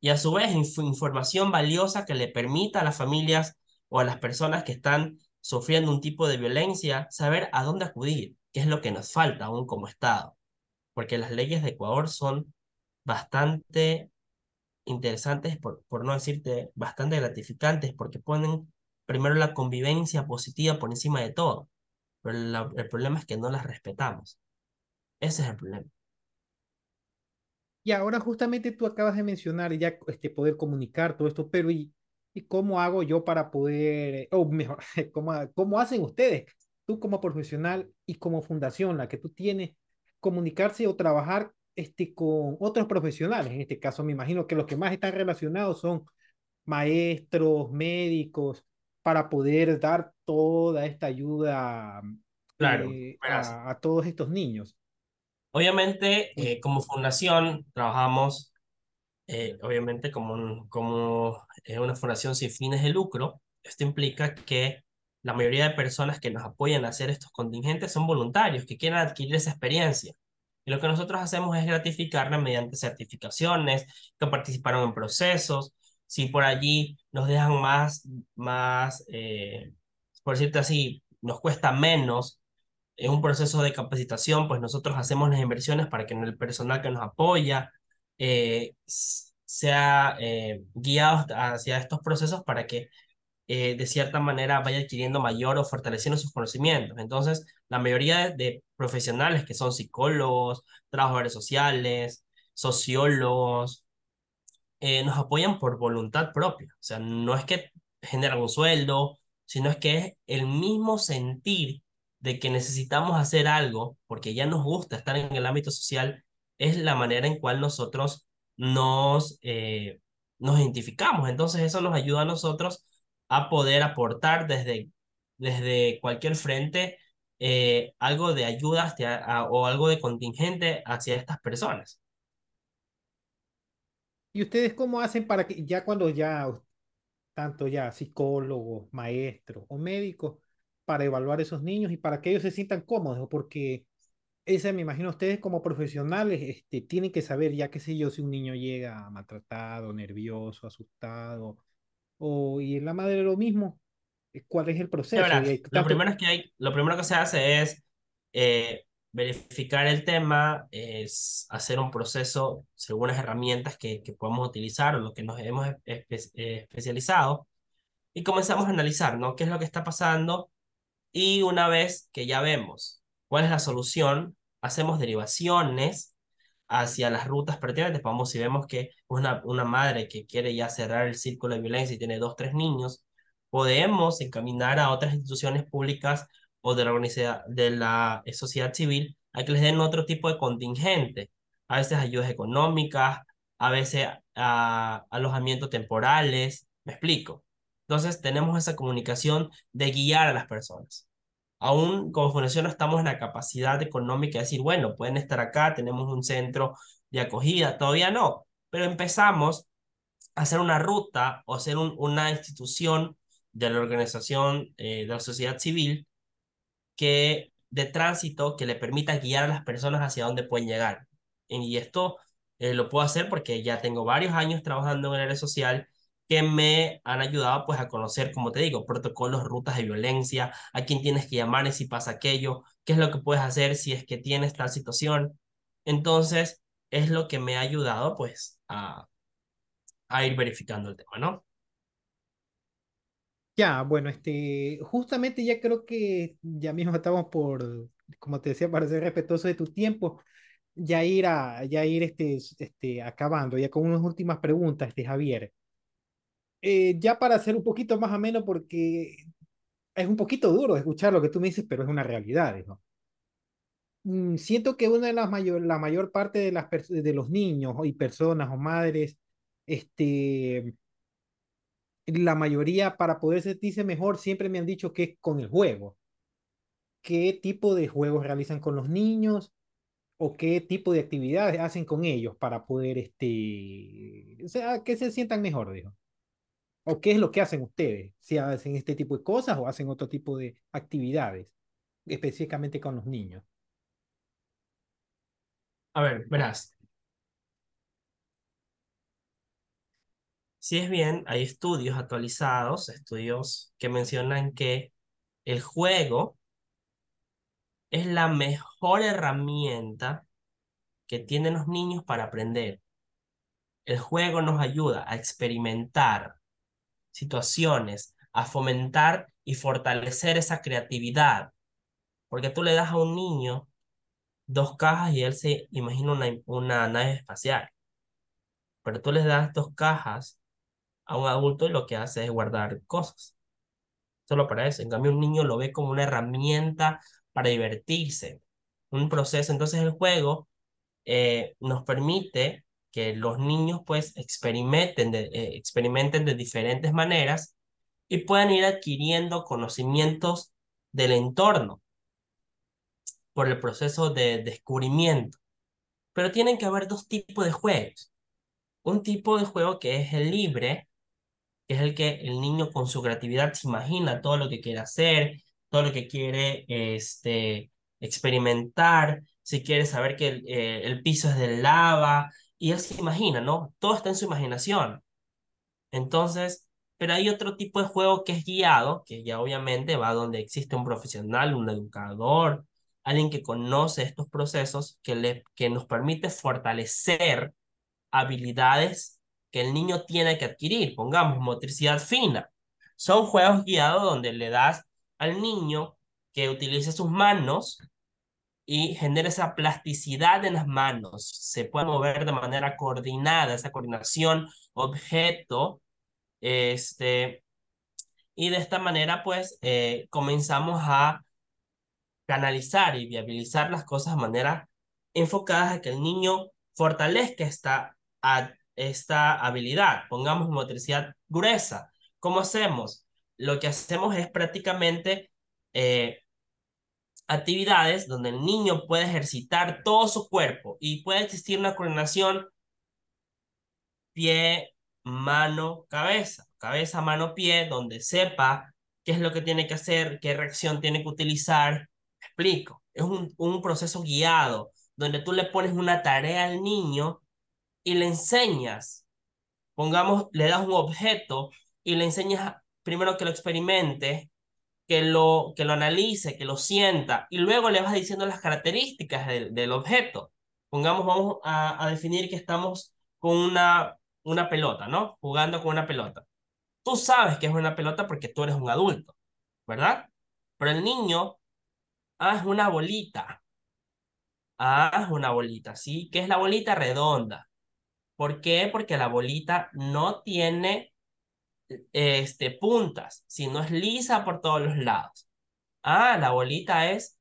y a su vez información valiosa que le permita a las familias o a las personas que están sufriendo un tipo de violencia saber a dónde acudir, qué es lo que nos falta aún como Estado. Porque las leyes de Ecuador son bastante interesantes, por, por no decirte bastante gratificantes, porque ponen primero la convivencia positiva por encima de todo. Pero el problema es que no las respetamos. Ese es el problema. Y ahora justamente tú acabas de mencionar ya este, poder comunicar todo esto, pero ¿y ¿Y cómo hago yo para poder, o mejor, cómo, cómo hacen ustedes, tú como profesional y como fundación, la que tú tienes, comunicarse o trabajar este, con otros profesionales? En este caso, me imagino que los que más están relacionados son maestros, médicos, para poder dar toda esta ayuda Claro, eh, a, a, todos estos niños. Obviamente, eh, como fundación, trabajamos, eh, obviamente, como, un- como una fundación sin fines de lucro. Esto implica que la mayoría de personas que nos apoyan a hacer estos contingentes son voluntarios, que quieren adquirir esa experiencia. Y lo que nosotros hacemos es gratificarla mediante certificaciones, que participaron en procesos. Si por allí nos dejan más, más, eh, por decirte así, nos cuesta menos en un proceso de capacitación, pues nosotros hacemos las inversiones para que el personal que nos apoya eh, sea eh, guiado hacia estos procesos para que eh, de cierta manera vaya adquiriendo mayor o fortaleciendo sus conocimientos. Entonces, la mayoría de, profesionales que son psicólogos, trabajadores sociales, sociólogos, eh, nos apoyan por voluntad propia. O sea, no es que generan un sueldo, sino es que es el mismo sentir de que necesitamos hacer algo porque ya nos gusta estar en el ámbito social, es la manera en cual nosotros nos, eh, nos identificamos. Entonces eso nos ayuda a nosotros a poder aportar desde, desde cualquier frente eh, algo de ayuda hacia- a- o algo de contingente hacia estas personas. ¿Y ustedes cómo hacen para que ya cuando ya, tanto ya psicólogos, maestros o médicos, para evaluar esos niños y para que ellos se sientan cómodos? Porque ese, me imagino, ustedes como profesionales este, tienen que saber, ya qué sé yo, si un niño llega maltratado, nervioso, asustado, o y en la madre lo mismo, eh, cuál es el proceso. Hay verás, lo tanto, primero es que hay, lo primero que se hace es eh, verificar el tema, es hacer un proceso según las herramientas que, que podemos utilizar o lo que nos hemos espe- especializado y comenzamos a analizar, ¿no? ¿Qué es lo que está pasando? Y una vez que ya vemos cuál es la solución, hacemos derivaciones hacia las rutas pertinentes. Vamos, si vemos que una, una madre que quiere ya cerrar el círculo de violencia y tiene dos, tres niños, podemos encaminar a otras instituciones públicas o de la, de la sociedad civil a que les den otro tipo de contingente. A veces ayudas económicas, a veces a, alojamiento temporales. ¿Me explico? Entonces tenemos esa comunicación de guiar a las personas aún como fundación no estamos en la capacidad económica de decir, bueno, pueden estar acá, tenemos un centro de acogida, todavía no, pero empezamos a hacer una ruta o hacer un, una institución de la organización eh, de la sociedad civil que de tránsito que le permita guiar a las personas hacia dónde pueden llegar. Y esto eh, lo puedo hacer porque ya tengo varios años trabajando en el área social que me han ayudado pues a conocer, como te digo, protocolos, rutas de violencia, a quién tienes que llamar si pasa aquello, qué es lo que puedes hacer si es que tienes tal situación. Entonces, es lo que me ha ayudado pues a, a ir verificando el tema, ¿no? ya, bueno, este, justamente ya creo que ya mismo estamos por, como te decía, para ser respetuoso de tu tiempo, ya ir a, ya ir este, este, acabando, ya con unas últimas preguntas, este, Javier. Eh, ya para hacer un poquito más ameno, porque es un poquito duro escuchar lo que tú me dices, pero es una realidad, ¿no? Mm, Siento que una de las mayor, la mayor parte de, las de los niños y personas o madres, este, la mayoría para poder sentirse mejor siempre me han dicho que es con el juego. ¿Qué tipo de juegos realizan con los niños o qué tipo de actividades hacen con ellos para poder, este, o sea, que se sientan mejor, digo? ¿O qué es lo que hacen ustedes? Si hacen este tipo de cosas o hacen otro tipo de actividades, específicamente con los niños. A ver, verás, si es bien, hay estudios actualizados, estudios que mencionan que el juego es la mejor herramienta que tienen los niños para aprender. El juego nos ayuda a experimentar situaciones, a fomentar y fortalecer esa creatividad, porque tú le das a un niño dos cajas y él se imagina una, una nave espacial, pero tú les das dos cajas a un adulto y lo que hace es guardar cosas. Solo para eso. En cambio, un niño lo ve como una herramienta para divertirse, un proceso. Entonces el juego eh, nos permite que los niños pues experimenten de, eh, experimenten de diferentes maneras y puedan ir adquiriendo conocimientos del entorno por el proceso de descubrimiento. Pero tienen que haber dos tipos de juegos. Un tipo de juego que es el libre, que es el que el niño con su creatividad se imagina todo lo que quiere hacer, todo lo que quiere este, experimentar, si quiere saber que el, eh, el piso es de lava, y él se imagina, ¿no? Todo está en su imaginación. Entonces, pero hay otro tipo de juego que es guiado, que ya obviamente va donde existe un profesional, un educador, alguien que conoce estos procesos, que, le, que nos permite fortalecer habilidades que el niño tiene que adquirir. Pongamos motricidad fina. Son juegos guiados donde le das al niño que utilice sus manos y genere esa plasticidad en las manos, se puede mover de manera coordinada, esa coordinación objeto, este, y de esta manera pues eh, comenzamos a canalizar y viabilizar las cosas de manera enfocadas a que el niño fortalezca esta, esta habilidad. Pongamos motricidad gruesa. ¿Cómo hacemos? Lo que hacemos es prácticamente eh, actividades donde el niño puede ejercitar todo su cuerpo y puede existir una coordinación pie, mano, cabeza, cabeza, mano, pie, donde sepa qué es lo que tiene que hacer, qué reacción tiene que utilizar. explico, es un, un proceso guiado donde tú le pones una tarea al niño y le enseñas, pongamos, le das un objeto y le enseñas primero que lo experimente, que lo, que lo analice, que lo sienta, y luego le vas diciendo las características del, objeto. Pongamos, vamos a, a, definir que estamos con una, una pelota, ¿no? Jugando con una pelota. Tú sabes que es una pelota porque tú eres un adulto, ¿verdad? Pero el niño, ah, es una bolita. Ah, es una bolita, ¿sí? ¿Qué es la bolita redonda? ¿Por qué? Porque la bolita no tiene este, puntas, si no es lisa por todos los lados. Ah, la bolita es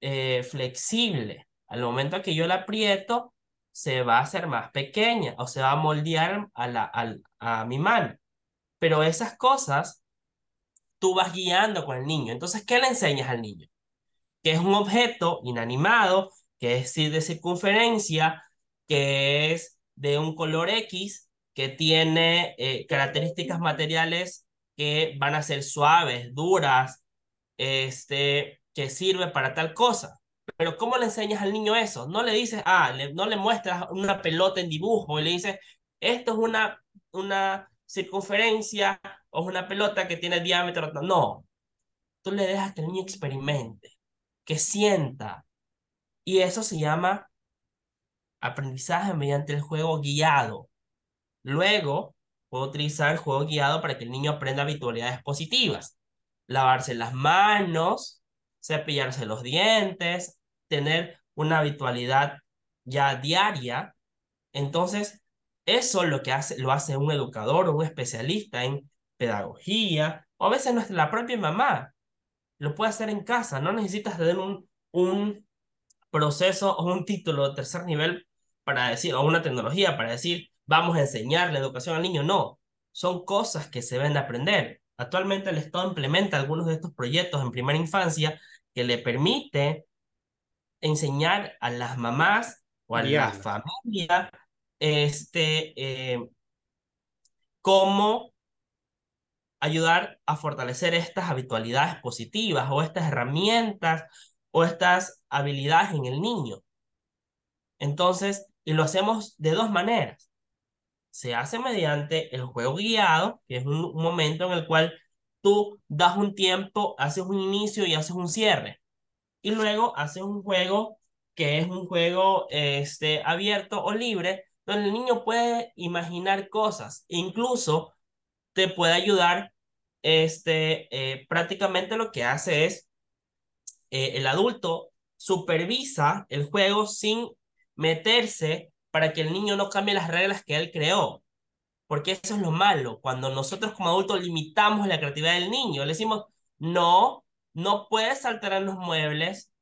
eh, flexible. Al momento que yo la aprieto, se va a hacer más pequeña o se va a moldear a, la, a, a mi mano. Pero esas cosas tú vas guiando con el niño. Entonces, ¿qué le enseñas al niño? Que es un objeto inanimado, que es de circunferencia, que es de un color X, que tiene eh, características materiales que van a ser suaves, duras, este, que sirve para tal cosa. Pero ¿cómo le enseñas al niño eso? No le dices, ah, no le muestras una pelota en dibujo y le dices, esto es una, una circunferencia o es una pelota que tiene diámetro. No, tú le dejas que el niño experimente, que sienta. Y eso se llama aprendizaje mediante el juego guiado. Luego, puedo utilizar el juego guiado para que el niño aprenda habitualidades positivas. Lavarse las manos, cepillarse los dientes, tener una habitualidad ya diaria. Entonces, eso lo que hace, lo hace un educador o un especialista en pedagogía, o a veces la propia mamá. Lo puede hacer en casa, no necesitas tener un, un proceso o un título de tercer nivel para decir, o una tecnología para decir, vamos a enseñar la educación al niño, no, son cosas que se deben de aprender. Actualmente el Estado implementa algunos de estos proyectos en primera infancia que le permite enseñar a las mamás o a la familia este, eh, cómo ayudar a fortalecer estas habitualidades positivas o estas herramientas o estas habilidades en el niño. Entonces, y lo hacemos de dos maneras se hace mediante el juego guiado, que es un, momento en el cual tú das un tiempo, haces un inicio y haces un cierre. Y luego haces un juego que es un juego este, abierto o libre, donde el niño puede imaginar cosas, incluso te puede ayudar, este, eh, prácticamente lo que hace es, eh, el adulto supervisa el juego sin meterse para que el niño no cambie las reglas que él creó. Porque eso es lo malo, cuando nosotros como adultos limitamos la creatividad del niño, le decimos, no, no puedes saltar en los muebles,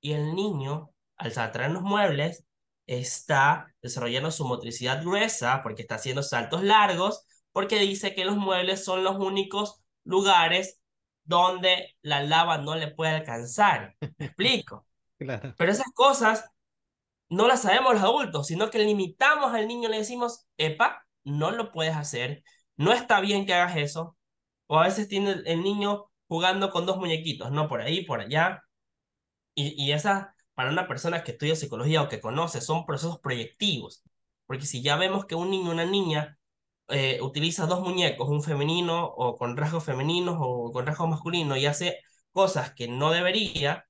y el niño, al saltar en los muebles, está desarrollando su motricidad gruesa porque está haciendo saltos largos, porque dice que los muebles son los únicos lugares donde la lava no le puede alcanzar. ¿Me explico? Claro. Pero esas cosas no las sabemos los adultos, sino que limitamos al niño, le decimos, epa, no lo puedes hacer, no está bien que hagas eso. O a veces tiene el niño jugando con dos muñequitos, no por ahí, por allá. Y, y esa, para una persona que estudia psicología o que conoce, son procesos proyectivos. Porque si ya vemos que un niño una niña eh, utiliza dos muñecos, un femenino o con rasgos femeninos o con rasgos masculinos y hace cosas que no debería,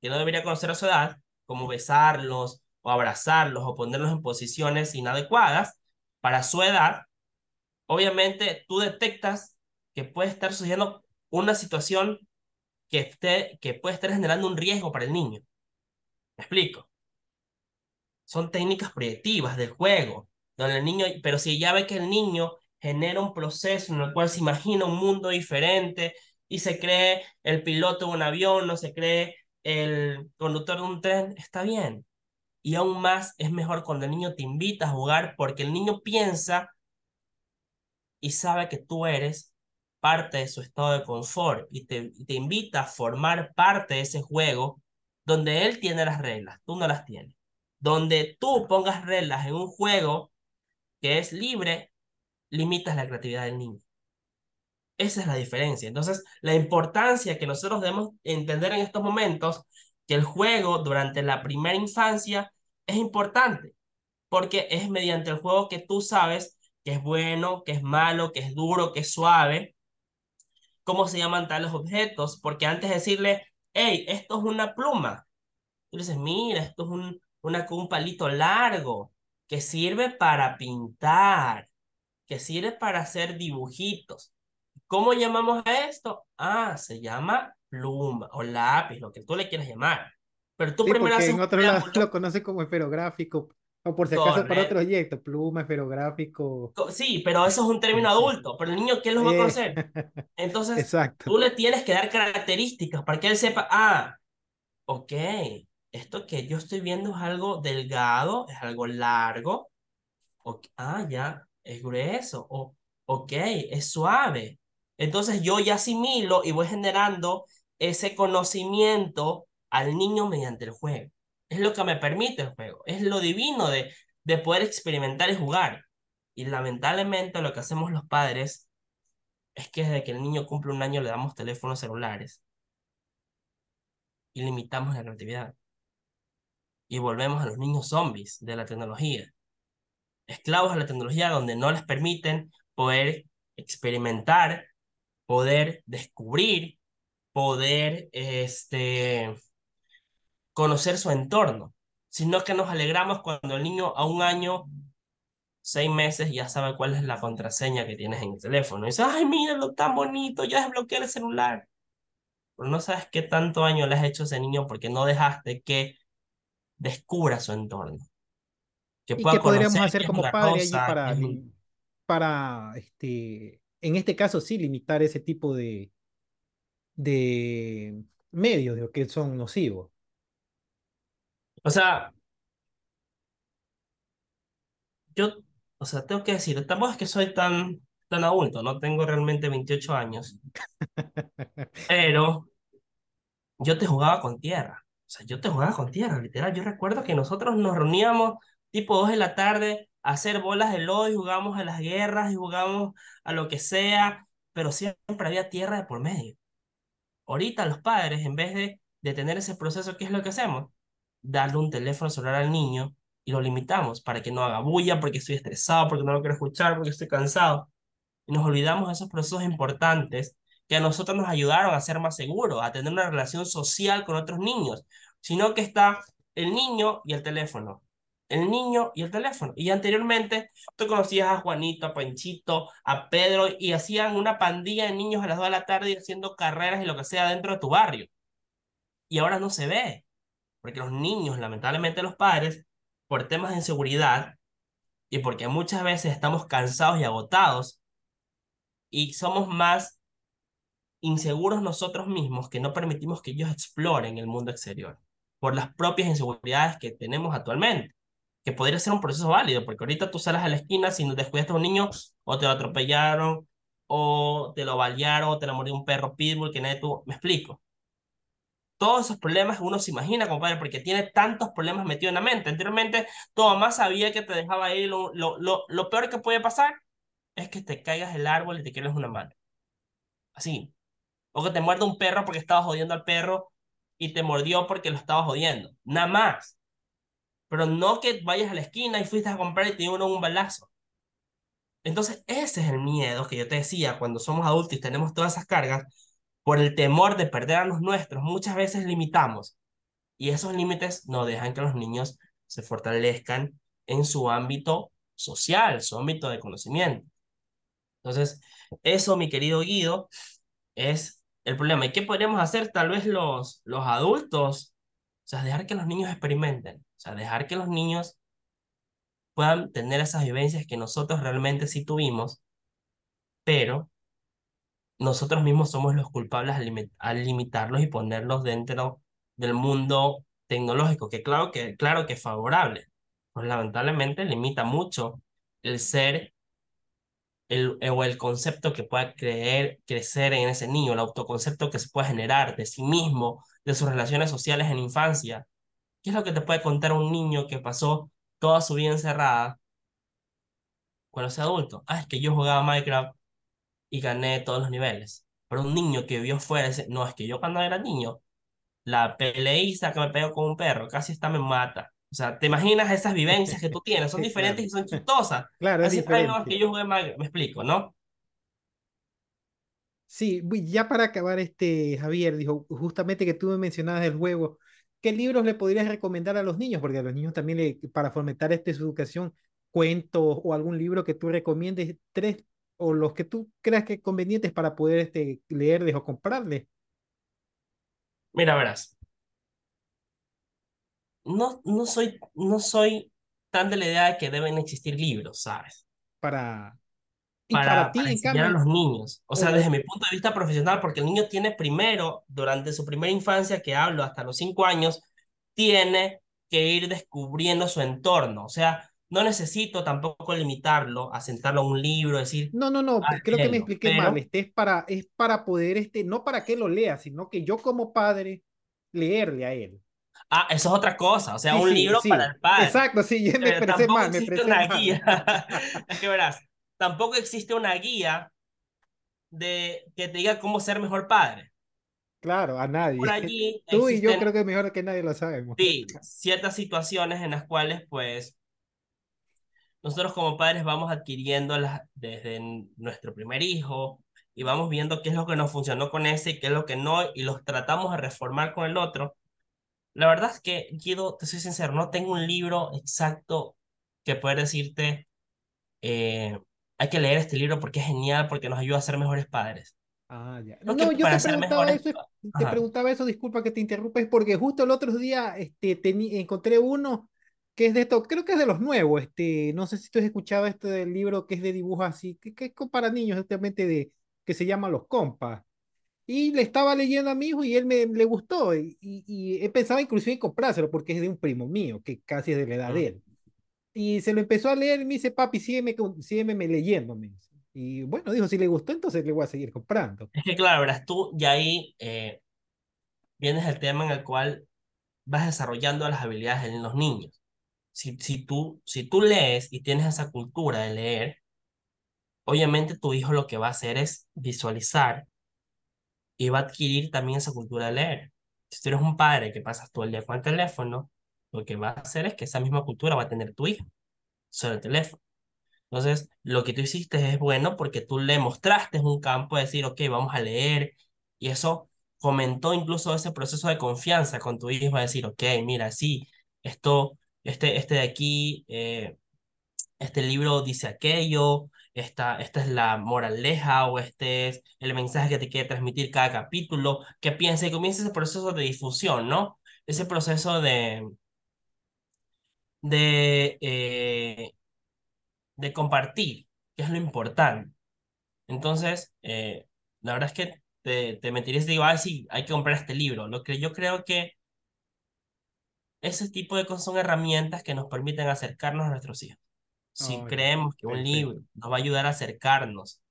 que no debería conocer a su edad, como besarlos o abrazarlos o ponerlos en posiciones inadecuadas para su edad, obviamente tú detectas que puede estar sucediendo una situación que, esté, que puede estar generando un riesgo para el niño. ¿Me explico? Son técnicas proyectivas del juego, donde el niño, pero si ya ve que el niño genera un proceso en el cual se imagina un mundo diferente y se cree el piloto de un avión, no se cree el conductor de un tren, está bien. Y aún más es mejor cuando el niño te invita a jugar porque el niño piensa y sabe que tú eres parte de su estado de confort y te, te invita a formar parte de ese juego donde él tiene las reglas, tú no las tienes. Donde tú pongas reglas en un juego que es libre, limitas la creatividad del niño. Esa es la diferencia. Entonces, la importancia que nosotros debemos entender en estos momentos, que el juego durante la primera infancia es importante, porque es mediante el juego que tú sabes que es bueno, que es malo, que es duro, que es suave, cómo se llaman tales objetos, porque antes de decirle, hey, esto es una pluma, tú dices, mira, esto es un, una, un palito largo que sirve para pintar, que sirve para hacer dibujitos. ¿Cómo llamamos a esto? Ah, se llama pluma o lápiz, lo que tú le quieras llamar. Pero tú sí, primero haces en lo conoce como esferográfico, o por si acaso para otro proyecto, pluma, esferográfico. Sí, pero eso es un término adulto, pero el niño, ¿qué lo va a conocer? Entonces, Exacto. tú le tienes que dar características para que él sepa, ah, ok, esto que yo estoy viendo es algo delgado, es algo largo, ah, ya, es grueso, o, ok, es suave. Entonces yo ya asimilo y voy generando ese conocimiento al niño mediante el juego. Es lo que me permite el juego, es lo divino de, de poder experimentar y jugar. Y lamentablemente lo que hacemos los padres es que desde que el niño cumple un año le damos teléfonos celulares y limitamos la creatividad. Y volvemos a los niños zombies de la tecnología. Esclavos a la tecnología donde no les permiten poder experimentar, poder descubrir, poder este, conocer su entorno, sino que nos alegramos cuando el niño a un año, seis meses, ya sabe cuál es la contraseña que tienes en el teléfono. Y dice, ay, míralo, tan bonito, ya desbloqueé el celular. Pero no sabes qué tanto año le has hecho a ese niño porque no dejaste que descubra su entorno. Que ¿Y qué podríamos hacer como padre allí para, para, este, en este caso sí, limitar ese tipo de, de medios de que son nocivos? O sea, yo, o sea, tengo que decir, tampoco es que soy tan, tan adulto, no tengo realmente 28 años, pero yo te jugaba con tierra, o sea, yo te jugaba con tierra, literal. Yo recuerdo que nosotros nos reuníamos tipo 2 de la tarde hacer bolas de lodo y jugábamos a las guerras y jugábamos a lo que sea, pero siempre había tierra de por medio. Ahorita los padres, en vez de, de tener ese proceso, ¿qué es lo que hacemos? darle un teléfono celular al niño y lo limitamos para que no haga bulla, porque estoy estresado, porque no lo quiero escuchar, porque estoy cansado. Y nos olvidamos de esos procesos importantes que a nosotros nos ayudaron a ser más seguros, a tener una relación social con otros niños, sino que está el niño y el teléfono. El niño y el teléfono. Y anteriormente tú conocías a Juanito, a Panchito, a Pedro y hacían una pandilla de niños a las 2 de la tarde haciendo carreras y lo que sea dentro de tu barrio. Y ahora no se ve porque los niños, lamentablemente los padres, por temas de inseguridad, y porque muchas veces estamos cansados y agotados y somos más inseguros nosotros mismos que no permitimos que ellos exploren el mundo exterior por las propias inseguridades que tenemos actualmente, que podría ser un proceso válido, porque ahorita tú sales a la esquina, si no descuidaste a un niño, o te lo atropellaron, o te lo balearon, o te lo murió un perro pitbull que nadie tuvo, me explico. Todos esos problemas uno se imagina, compadre, porque tiene tantos problemas metidos en la mente. Anteriormente, tu mamá sabía que te dejaba ahí, lo, lo, lo, lo peor que puede pasar es que te caigas del árbol y te quedes una mano. Así. O que te muerda un perro porque estabas jodiendo al perro y te mordió porque lo estabas jodiendo. Nada más. Pero no que vayas a la esquina y fuiste a comprar y te dio un balazo. Entonces, ese es el miedo que yo te decía cuando somos adultos y tenemos todas esas cargas, por el temor de perder a los nuestros, muchas veces limitamos. Y esos límites no dejan que los niños se fortalezcan en su ámbito social, su ámbito de conocimiento. Entonces, eso, mi querido Guido, es el problema. ¿Y qué podríamos hacer tal vez los, los adultos? Sea, dejar que los niños experimenten. O sea, dejar que los niños puedan tener esas vivencias que nosotros realmente sí tuvimos, pero nosotros mismos somos los culpables al, limitarlos y ponerlos dentro del mundo tecnológico, que claro que, claro que es favorable, pues lamentablemente limita mucho el ser el, o el concepto que pueda creer, crecer en ese niño, el autoconcepto que se puede generar de sí mismo, de sus relaciones sociales en infancia. ¿Qué es lo que te puede contar un niño que pasó toda su vida encerrada cuando sea adulto? Ah, es que yo jugaba Minecraft y gané todos los niveles. Pero un niño que vio fuera, no, es que yo cuando era niño, la peleísta que me pegó con un perro, casi está me mata. O sea, ¿te imaginas esas vivencias que tú tienes? Son diferentes y son chistosas. Claro, es diferente. que yo jugué me explico, ¿no? Sí, ya para acabar, este, Javier, dijo justamente que tú me mencionabas el juego. ¿Qué libros le podrías recomendar a los niños? Porque a los niños también, le, para fomentar este, su educación, cuentos o algún libro que tú recomiendes, tres o los que tú creas que convenientes para poder este, leerles o comprarles. Mira, verás, no, no, soy, no soy tan de la idea de que deben existir libros, ¿sabes? Para, para, ti, enseñar a los niños. O sea, desde mi punto de vista profesional, porque el niño tiene primero, durante su primera infancia, que hablo hasta los cinco años, tiene que ir descubriendo su entorno. O sea, no necesito tampoco limitarlo a sentarlo a un libro, decir... No, no, no, creo que me expliqué mal. Este es para, es para poder, este, no para que lo lea, sino que yo como padre leerle a él. Ah, eso es otra cosa, o sea, un libro para el padre. Exacto, sí, me expresé mal, me una guía. es que verás, tampoco existe una guía de que te diga cómo ser mejor padre. Claro, a nadie. Por allí Tú y yo creo que mejor que nadie lo sabemos. Sí, ciertas situaciones en las cuales, pues, nosotros como padres vamos adquiriendo desde nuestro primer hijo y vamos viendo qué es lo que nos funcionó con ese y qué es lo que no, y los tratamos de reformar con el otro la verdad es que, Guido, te soy sincero, no tengo un libro exacto que pueda decirte, eh, hay que leer este libro porque es genial, porque nos ayuda a ser mejores padres. Ah, ya. No, yo te preguntaba, eso, te preguntaba eso, disculpa que te interrumpa, porque justo el otro día este, encontré uno que es de esto, creo que es de los nuevos, este, no sé si tú has escuchado este del libro que es de dibujos así, que, que es para niños, justamente de, que se llama Los Compas. Y le estaba leyendo a mi hijo y él me le gustó. Y, y, he pensado inclusive en comprárselo porque es de un primo mío, que casi es de la edad de él. Y se lo empezó a leer y me dice, papi, sígueme, sígueme leyéndome. Y bueno, dijo, si le gustó, entonces le voy a seguir comprando. Es que claro, verás, tú ya ahí eh, vienes el tema en el cual vas desarrollando las habilidades en los niños. Si, si, tú, si tú lees y tienes esa cultura de leer, obviamente tu hijo lo que va a hacer es visualizar y va a adquirir también esa cultura de leer. Si tú eres un padre que pasas todo el día con el teléfono, lo que va a hacer es que esa misma cultura va a tener tu hijo sobre el teléfono. Entonces, lo que tú hiciste es bueno porque tú le mostraste un campo de decir, ok, vamos a leer, y eso fomentó incluso ese proceso de confianza con tu hijo, a decir, ok, mira, sí, esto, este, este de aquí, eh, este libro dice aquello, esta, esta es la moraleja o este es el mensaje que te quiere transmitir cada capítulo, que piense y comienza ese proceso de difusión, ¿no? Ese proceso de, de, eh, de compartir, que es lo importante. Entonces, eh, la verdad es que te, te mentiría si digo, ah, sí, hay que comprar este libro. Lo que yo creo que ese tipo de cosas son herramientas que nos permiten acercarnos a nuestros hijos. Si Oh, creemos que un libro nos va a ayudar a acercarnos,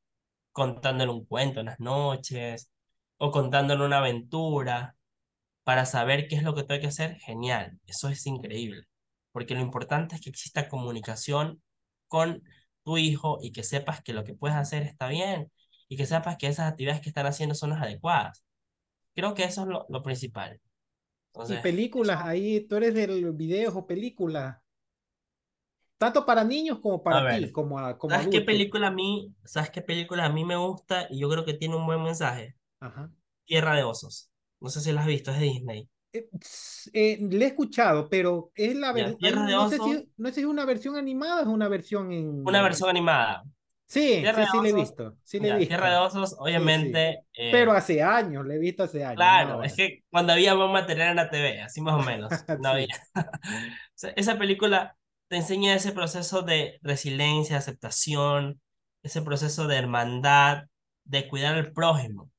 contándole un cuento en las noches o contándole una aventura para saber qué es lo que tengo que hacer, genial, eso es increíble, porque lo importante es que exista comunicación con tu hijo y que sepas que lo que puedes hacer está bien y que sepas que esas actividades que están haciendo son las adecuadas. Creo que eso es lo, lo principal. Y Entonces, películas, eso, ahí tú eres de los videos o películas, tanto para niños como para ti, como, a- como ¿sabes qué película a mí, sabes qué película a mí me gusta y yo creo que tiene un buen mensaje? Ajá. Tierra de Osos. No sé si la has visto, es de Disney. Eh, eh, le he escuchado, pero es la Ya, ver- hay Tierra un- de no sé si, no sé si es una versión animada o es una versión una en... versión animada. Sí, Tierra sí, sí le he visto, sí le he ya, Tierra de visto. Osos, Sí, sí. obviamente, Pero eh, hace años, le he visto hace años, no claro, es ahora. que cuando había buen material en la TV, así más o menos, no había. O sea, Esa película te enseña ese proceso de resiliencia, aceptación, ese proceso de hermandad, de cuidar al prójimo,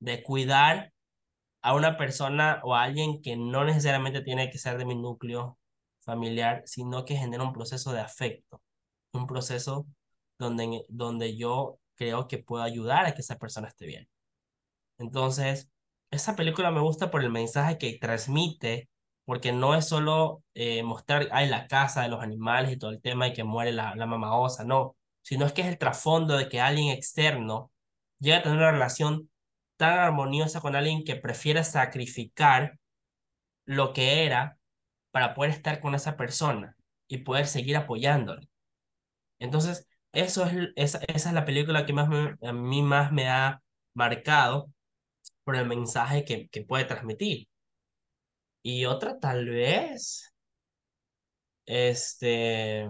de cuidar a una persona o a alguien que no necesariamente tiene que ser de mi núcleo familiar, sino que genera un proceso de afecto, un proceso donde, donde yo creo que puedo ayudar a que esa persona esté bien. Entonces, esa película me gusta por el mensaje que transmite, porque no es solo eh, mostrar, ay, la casa de los animales y todo el tema y que muere la, la mamá no, sino es que es el trasfondo de que alguien externo llega a tener una relación tan armoniosa con alguien que prefiere sacrificar lo que era para poder estar con esa persona y poder seguir apoyándole. Entonces, eso es, esa, esa es la película que más me- a mí más me ha marcado por el mensaje que, que puede transmitir. Y otra tal vez, este,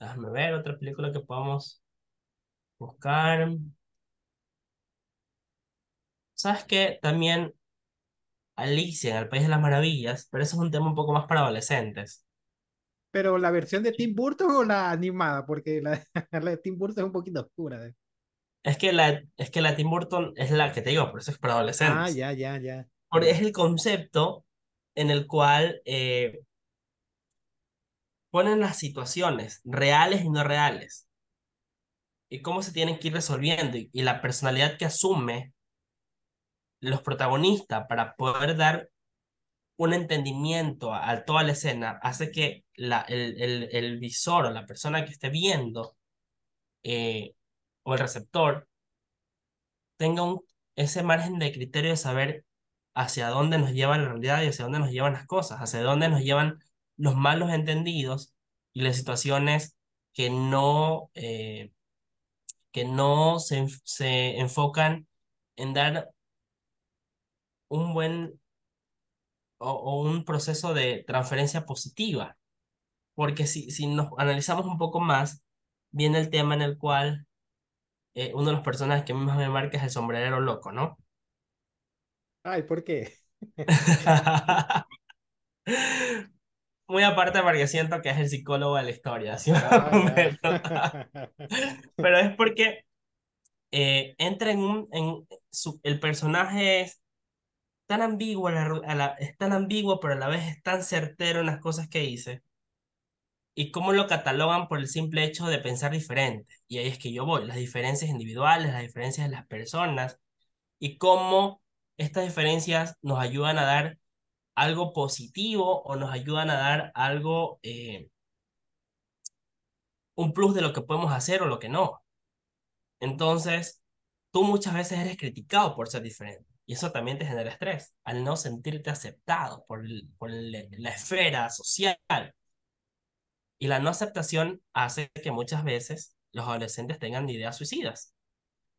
déjame ver otra película que podamos buscar. ¿Sabes qué? También Alicia en el País de las Maravillas, pero eso es un tema un poco más para adolescentes. Pero la versión de Tim Burton o la animada, porque la, la de Tim Burton es un poquito oscura. ¿eh? Es que la, es que la Tim Burton es la que te digo, por eso es para Ah, adolescentes. ya, ya, ya, Porque es el concepto en el cual eh, ponen las situaciones reales y no reales y cómo se tienen que ir resolviendo y, y la personalidad que asume los protagonistas para poder dar un entendimiento a, a toda la escena hace que la, el, el, el visor o la persona que esté viendo eh, o el receptor tenga un, ese margen de criterio de saber hacia dónde nos lleva la realidad y hacia dónde nos llevan las cosas, hacia dónde nos llevan los malos entendidos y las situaciones que no, eh, que no se, se enfocan en dar un buen o, o un proceso de transferencia positiva. Porque si, si nos analizamos un poco más, viene el tema en el cual eh, uno de los personajes que más me marca es el sombrerero loco, ¿no? Ay, ¿por qué? Muy aparte porque siento que es el psicólogo de la historia, ¿sí me Ah? Pero es porque eh, entra en un... En su, el personaje es tan ambiguo, a la- a la- es tan ambiguo, pero a la vez es tan certero en las cosas que dice. Y cómo lo catalogan por el simple hecho de pensar diferente. Y ahí es que yo voy, las diferencias individuales, las diferencias de las personas, y cómo estas diferencias nos ayudan a dar algo positivo o nos ayudan a dar algo, eh, un plus de lo que podemos hacer o lo que no. Entonces, tú muchas veces eres criticado por ser diferente. Y eso también te genera estrés, al no sentirte aceptado por, el- por el- la esfera social. Y la no aceptación hace que muchas veces los adolescentes tengan ideas suicidas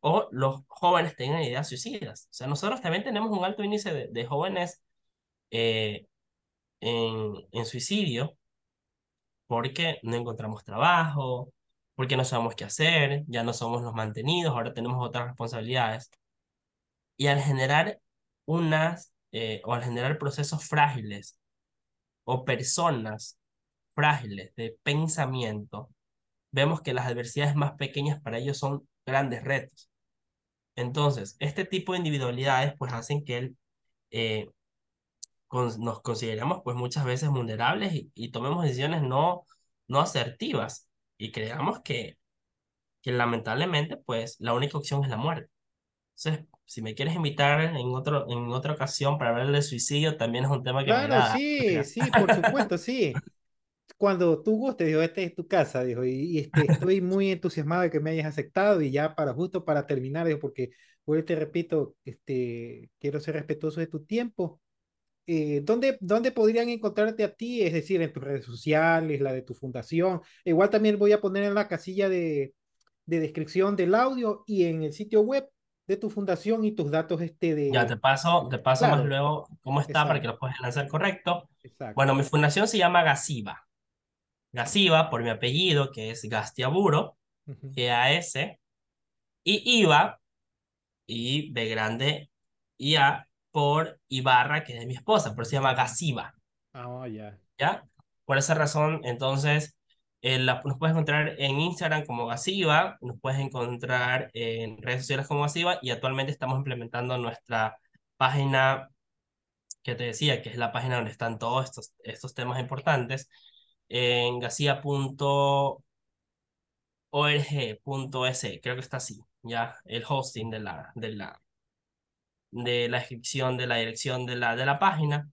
o los jóvenes tengan ideas suicidas. O sea, nosotros también tenemos un alto índice de, de jóvenes eh, en, en suicidio porque no encontramos trabajo, porque no sabemos qué hacer, ya no somos los mantenidos, ahora tenemos otras responsabilidades. Y al generar unas, eh, o al generar procesos frágiles o personas frágiles de pensamiento, vemos que las adversidades más pequeñas para ellos son grandes retos. Entonces, este tipo de individualidades pues hacen que él, eh, nos consideramos pues muchas veces vulnerables y, y, tomemos decisiones no, no asertivas y creamos que, que lamentablemente pues la única opción es la muerte. Entonces, si me quieres invitar en, otro, en otra ocasión para hablar de suicidio, también es un tema que claro, me da. sí, sí, por supuesto, sí. Cuando tú gustes, dijo, esta es tu casa, dijo, y, este, estoy muy entusiasmado de que me hayas aceptado y ya para justo para terminar, dijo, porque, pues te repito, este, quiero ser respetuoso de tu tiempo. Eh, ¿dónde, ¿Dónde podrían encontrarte a ti? Es decir, en tus redes sociales, la de tu fundación. Igual también voy a poner en la casilla de, de descripción del audio y en el sitio web de tu fundación y tus datos este de... Ya te paso, te paso más luego cómo está para que lo puedas lanzar correcto. Bueno, mi fundación se llama Gasiva. Gasiva por mi apellido, que es Gastiaburo, G-A-S, y IVA, y B grande, y A, por Ibarra, que es de mi esposa, por eso se llama Gasiva. Ah, ya. ¿Ya? Por esa razón, entonces, nos puedes encontrar en Instagram como Gasiva, nos puedes encontrar en redes sociales como Gasiva y actualmente estamos implementando nuestra página que te decía, que es la página donde están todos estos, estos temas importantes, en gasiva.org.es, creo que está así, ya, el hosting de la, de la, de la descripción de la dirección de la, de la página.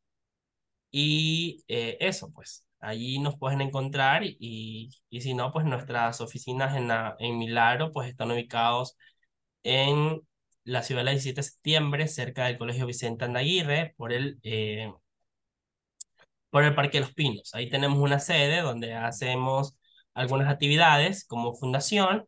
Y eh, eso, pues, Allí nos pueden encontrar y, y si no, pues nuestras oficinas en, en Milagro pues están ubicados en la ciudad del 17 de septiembre, cerca del Colegio Vicente Andaguirre, por el, eh, por el Parque de los Pinos. Ahí tenemos una sede donde hacemos algunas actividades como fundación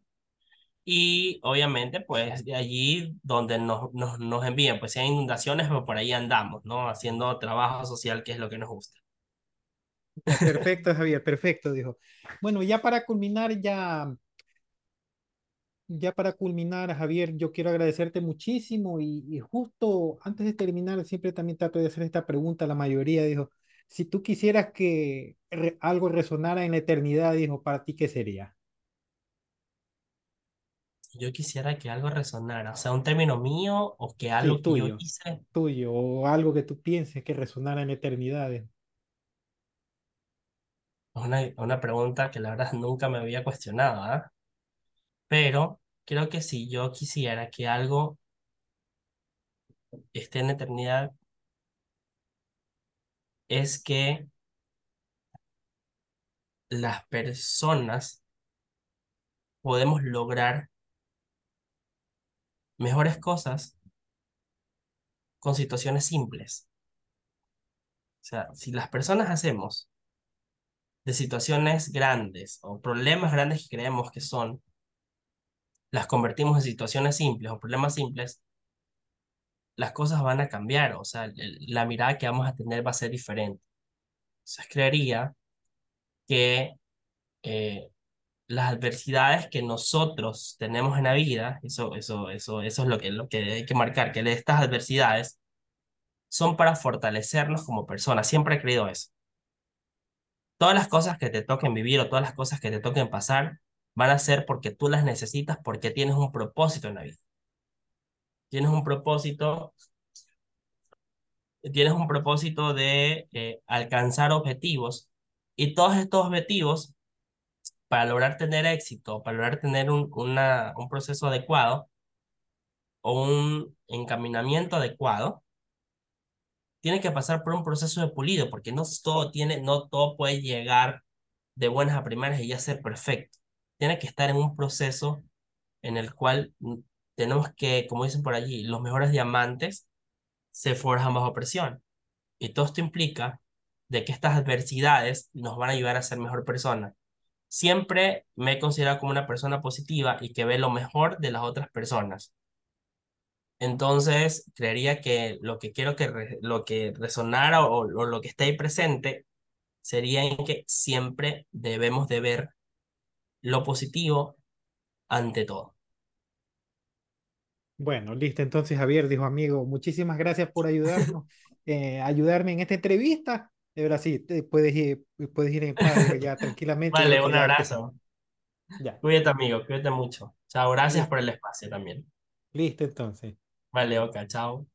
y obviamente pues de allí donde nos, nos, nos envían, pues hay inundaciones, pues por ahí andamos, ¿no? Haciendo trabajo social, que es lo que nos gusta. Perfecto, Javier, perfecto, dijo. Bueno, ya para culminar, ya, ya para culminar, Javier, yo quiero agradecerte muchísimo y, justo antes de terminar, siempre también trato de hacer esta pregunta, la mayoría dijo, si tú quisieras que algo resonara en la eternidad, dijo, ¿para ti qué sería? Yo quisiera que algo resonara, o sea, un término mío o que algo tuyo, que yo hice. Tuyo, o algo que tú pienses que resonara en la eternidad. Una, una pregunta que la verdad nunca me había cuestionado, ¿ah? Pero creo que si yo quisiera que algo esté en eternidad, es que las personas podemos lograr mejores cosas con situaciones simples. O sea, si las personas hacemos de situaciones grandes o problemas grandes que creemos que son, las convertimos en situaciones simples o problemas simples, las cosas van a cambiar, o sea, la mirada que vamos a tener va a ser diferente. Entonces creería que eh, las adversidades que nosotros tenemos en la vida, eso, eso, eso, eso es lo que, lo que hay que marcar, que estas adversidades son para fortalecernos como personas. Siempre he creído eso todas las cosas que te toquen vivir o todas las cosas que te toquen pasar van a ser porque tú las necesitas, porque tienes un propósito en la vida. Tienes un propósito, tienes un propósito de eh, alcanzar objetivos y todos estos objetivos, para lograr tener éxito, para lograr tener un, un proceso adecuado o un encaminamiento adecuado, tiene que pasar por un proceso de pulido, porque no todo, tiene, no todo puede llegar de buenas a primeras y ya ser perfecto. Tiene que estar en un proceso en el cual mm, tenemos que, como dicen por allí, los mejores diamantes se forjan bajo presión. Y todo esto implica de que estas adversidades nos van a ayudar a ser mejor persona. Siempre me he considerado como una persona positiva y que ve lo mejor de las otras personas. Entonces, creería que lo que quiero que, lo que resonara o, lo que esté ahí presente sería en que siempre debemos de ver lo positivo ante todo. Bueno, listo. Entonces, Javier dijo, amigo, muchísimas gracias por ayudarnos, eh, ayudarme en esta entrevista. De verdad, sí, puedes ir, puedes ir en paz ya tranquilamente. Vale, un abrazo. Ya. Cuídate, amigo, cuídate mucho. Chao, gracias por el espacio también. listo entonces. Vale, ok, chao.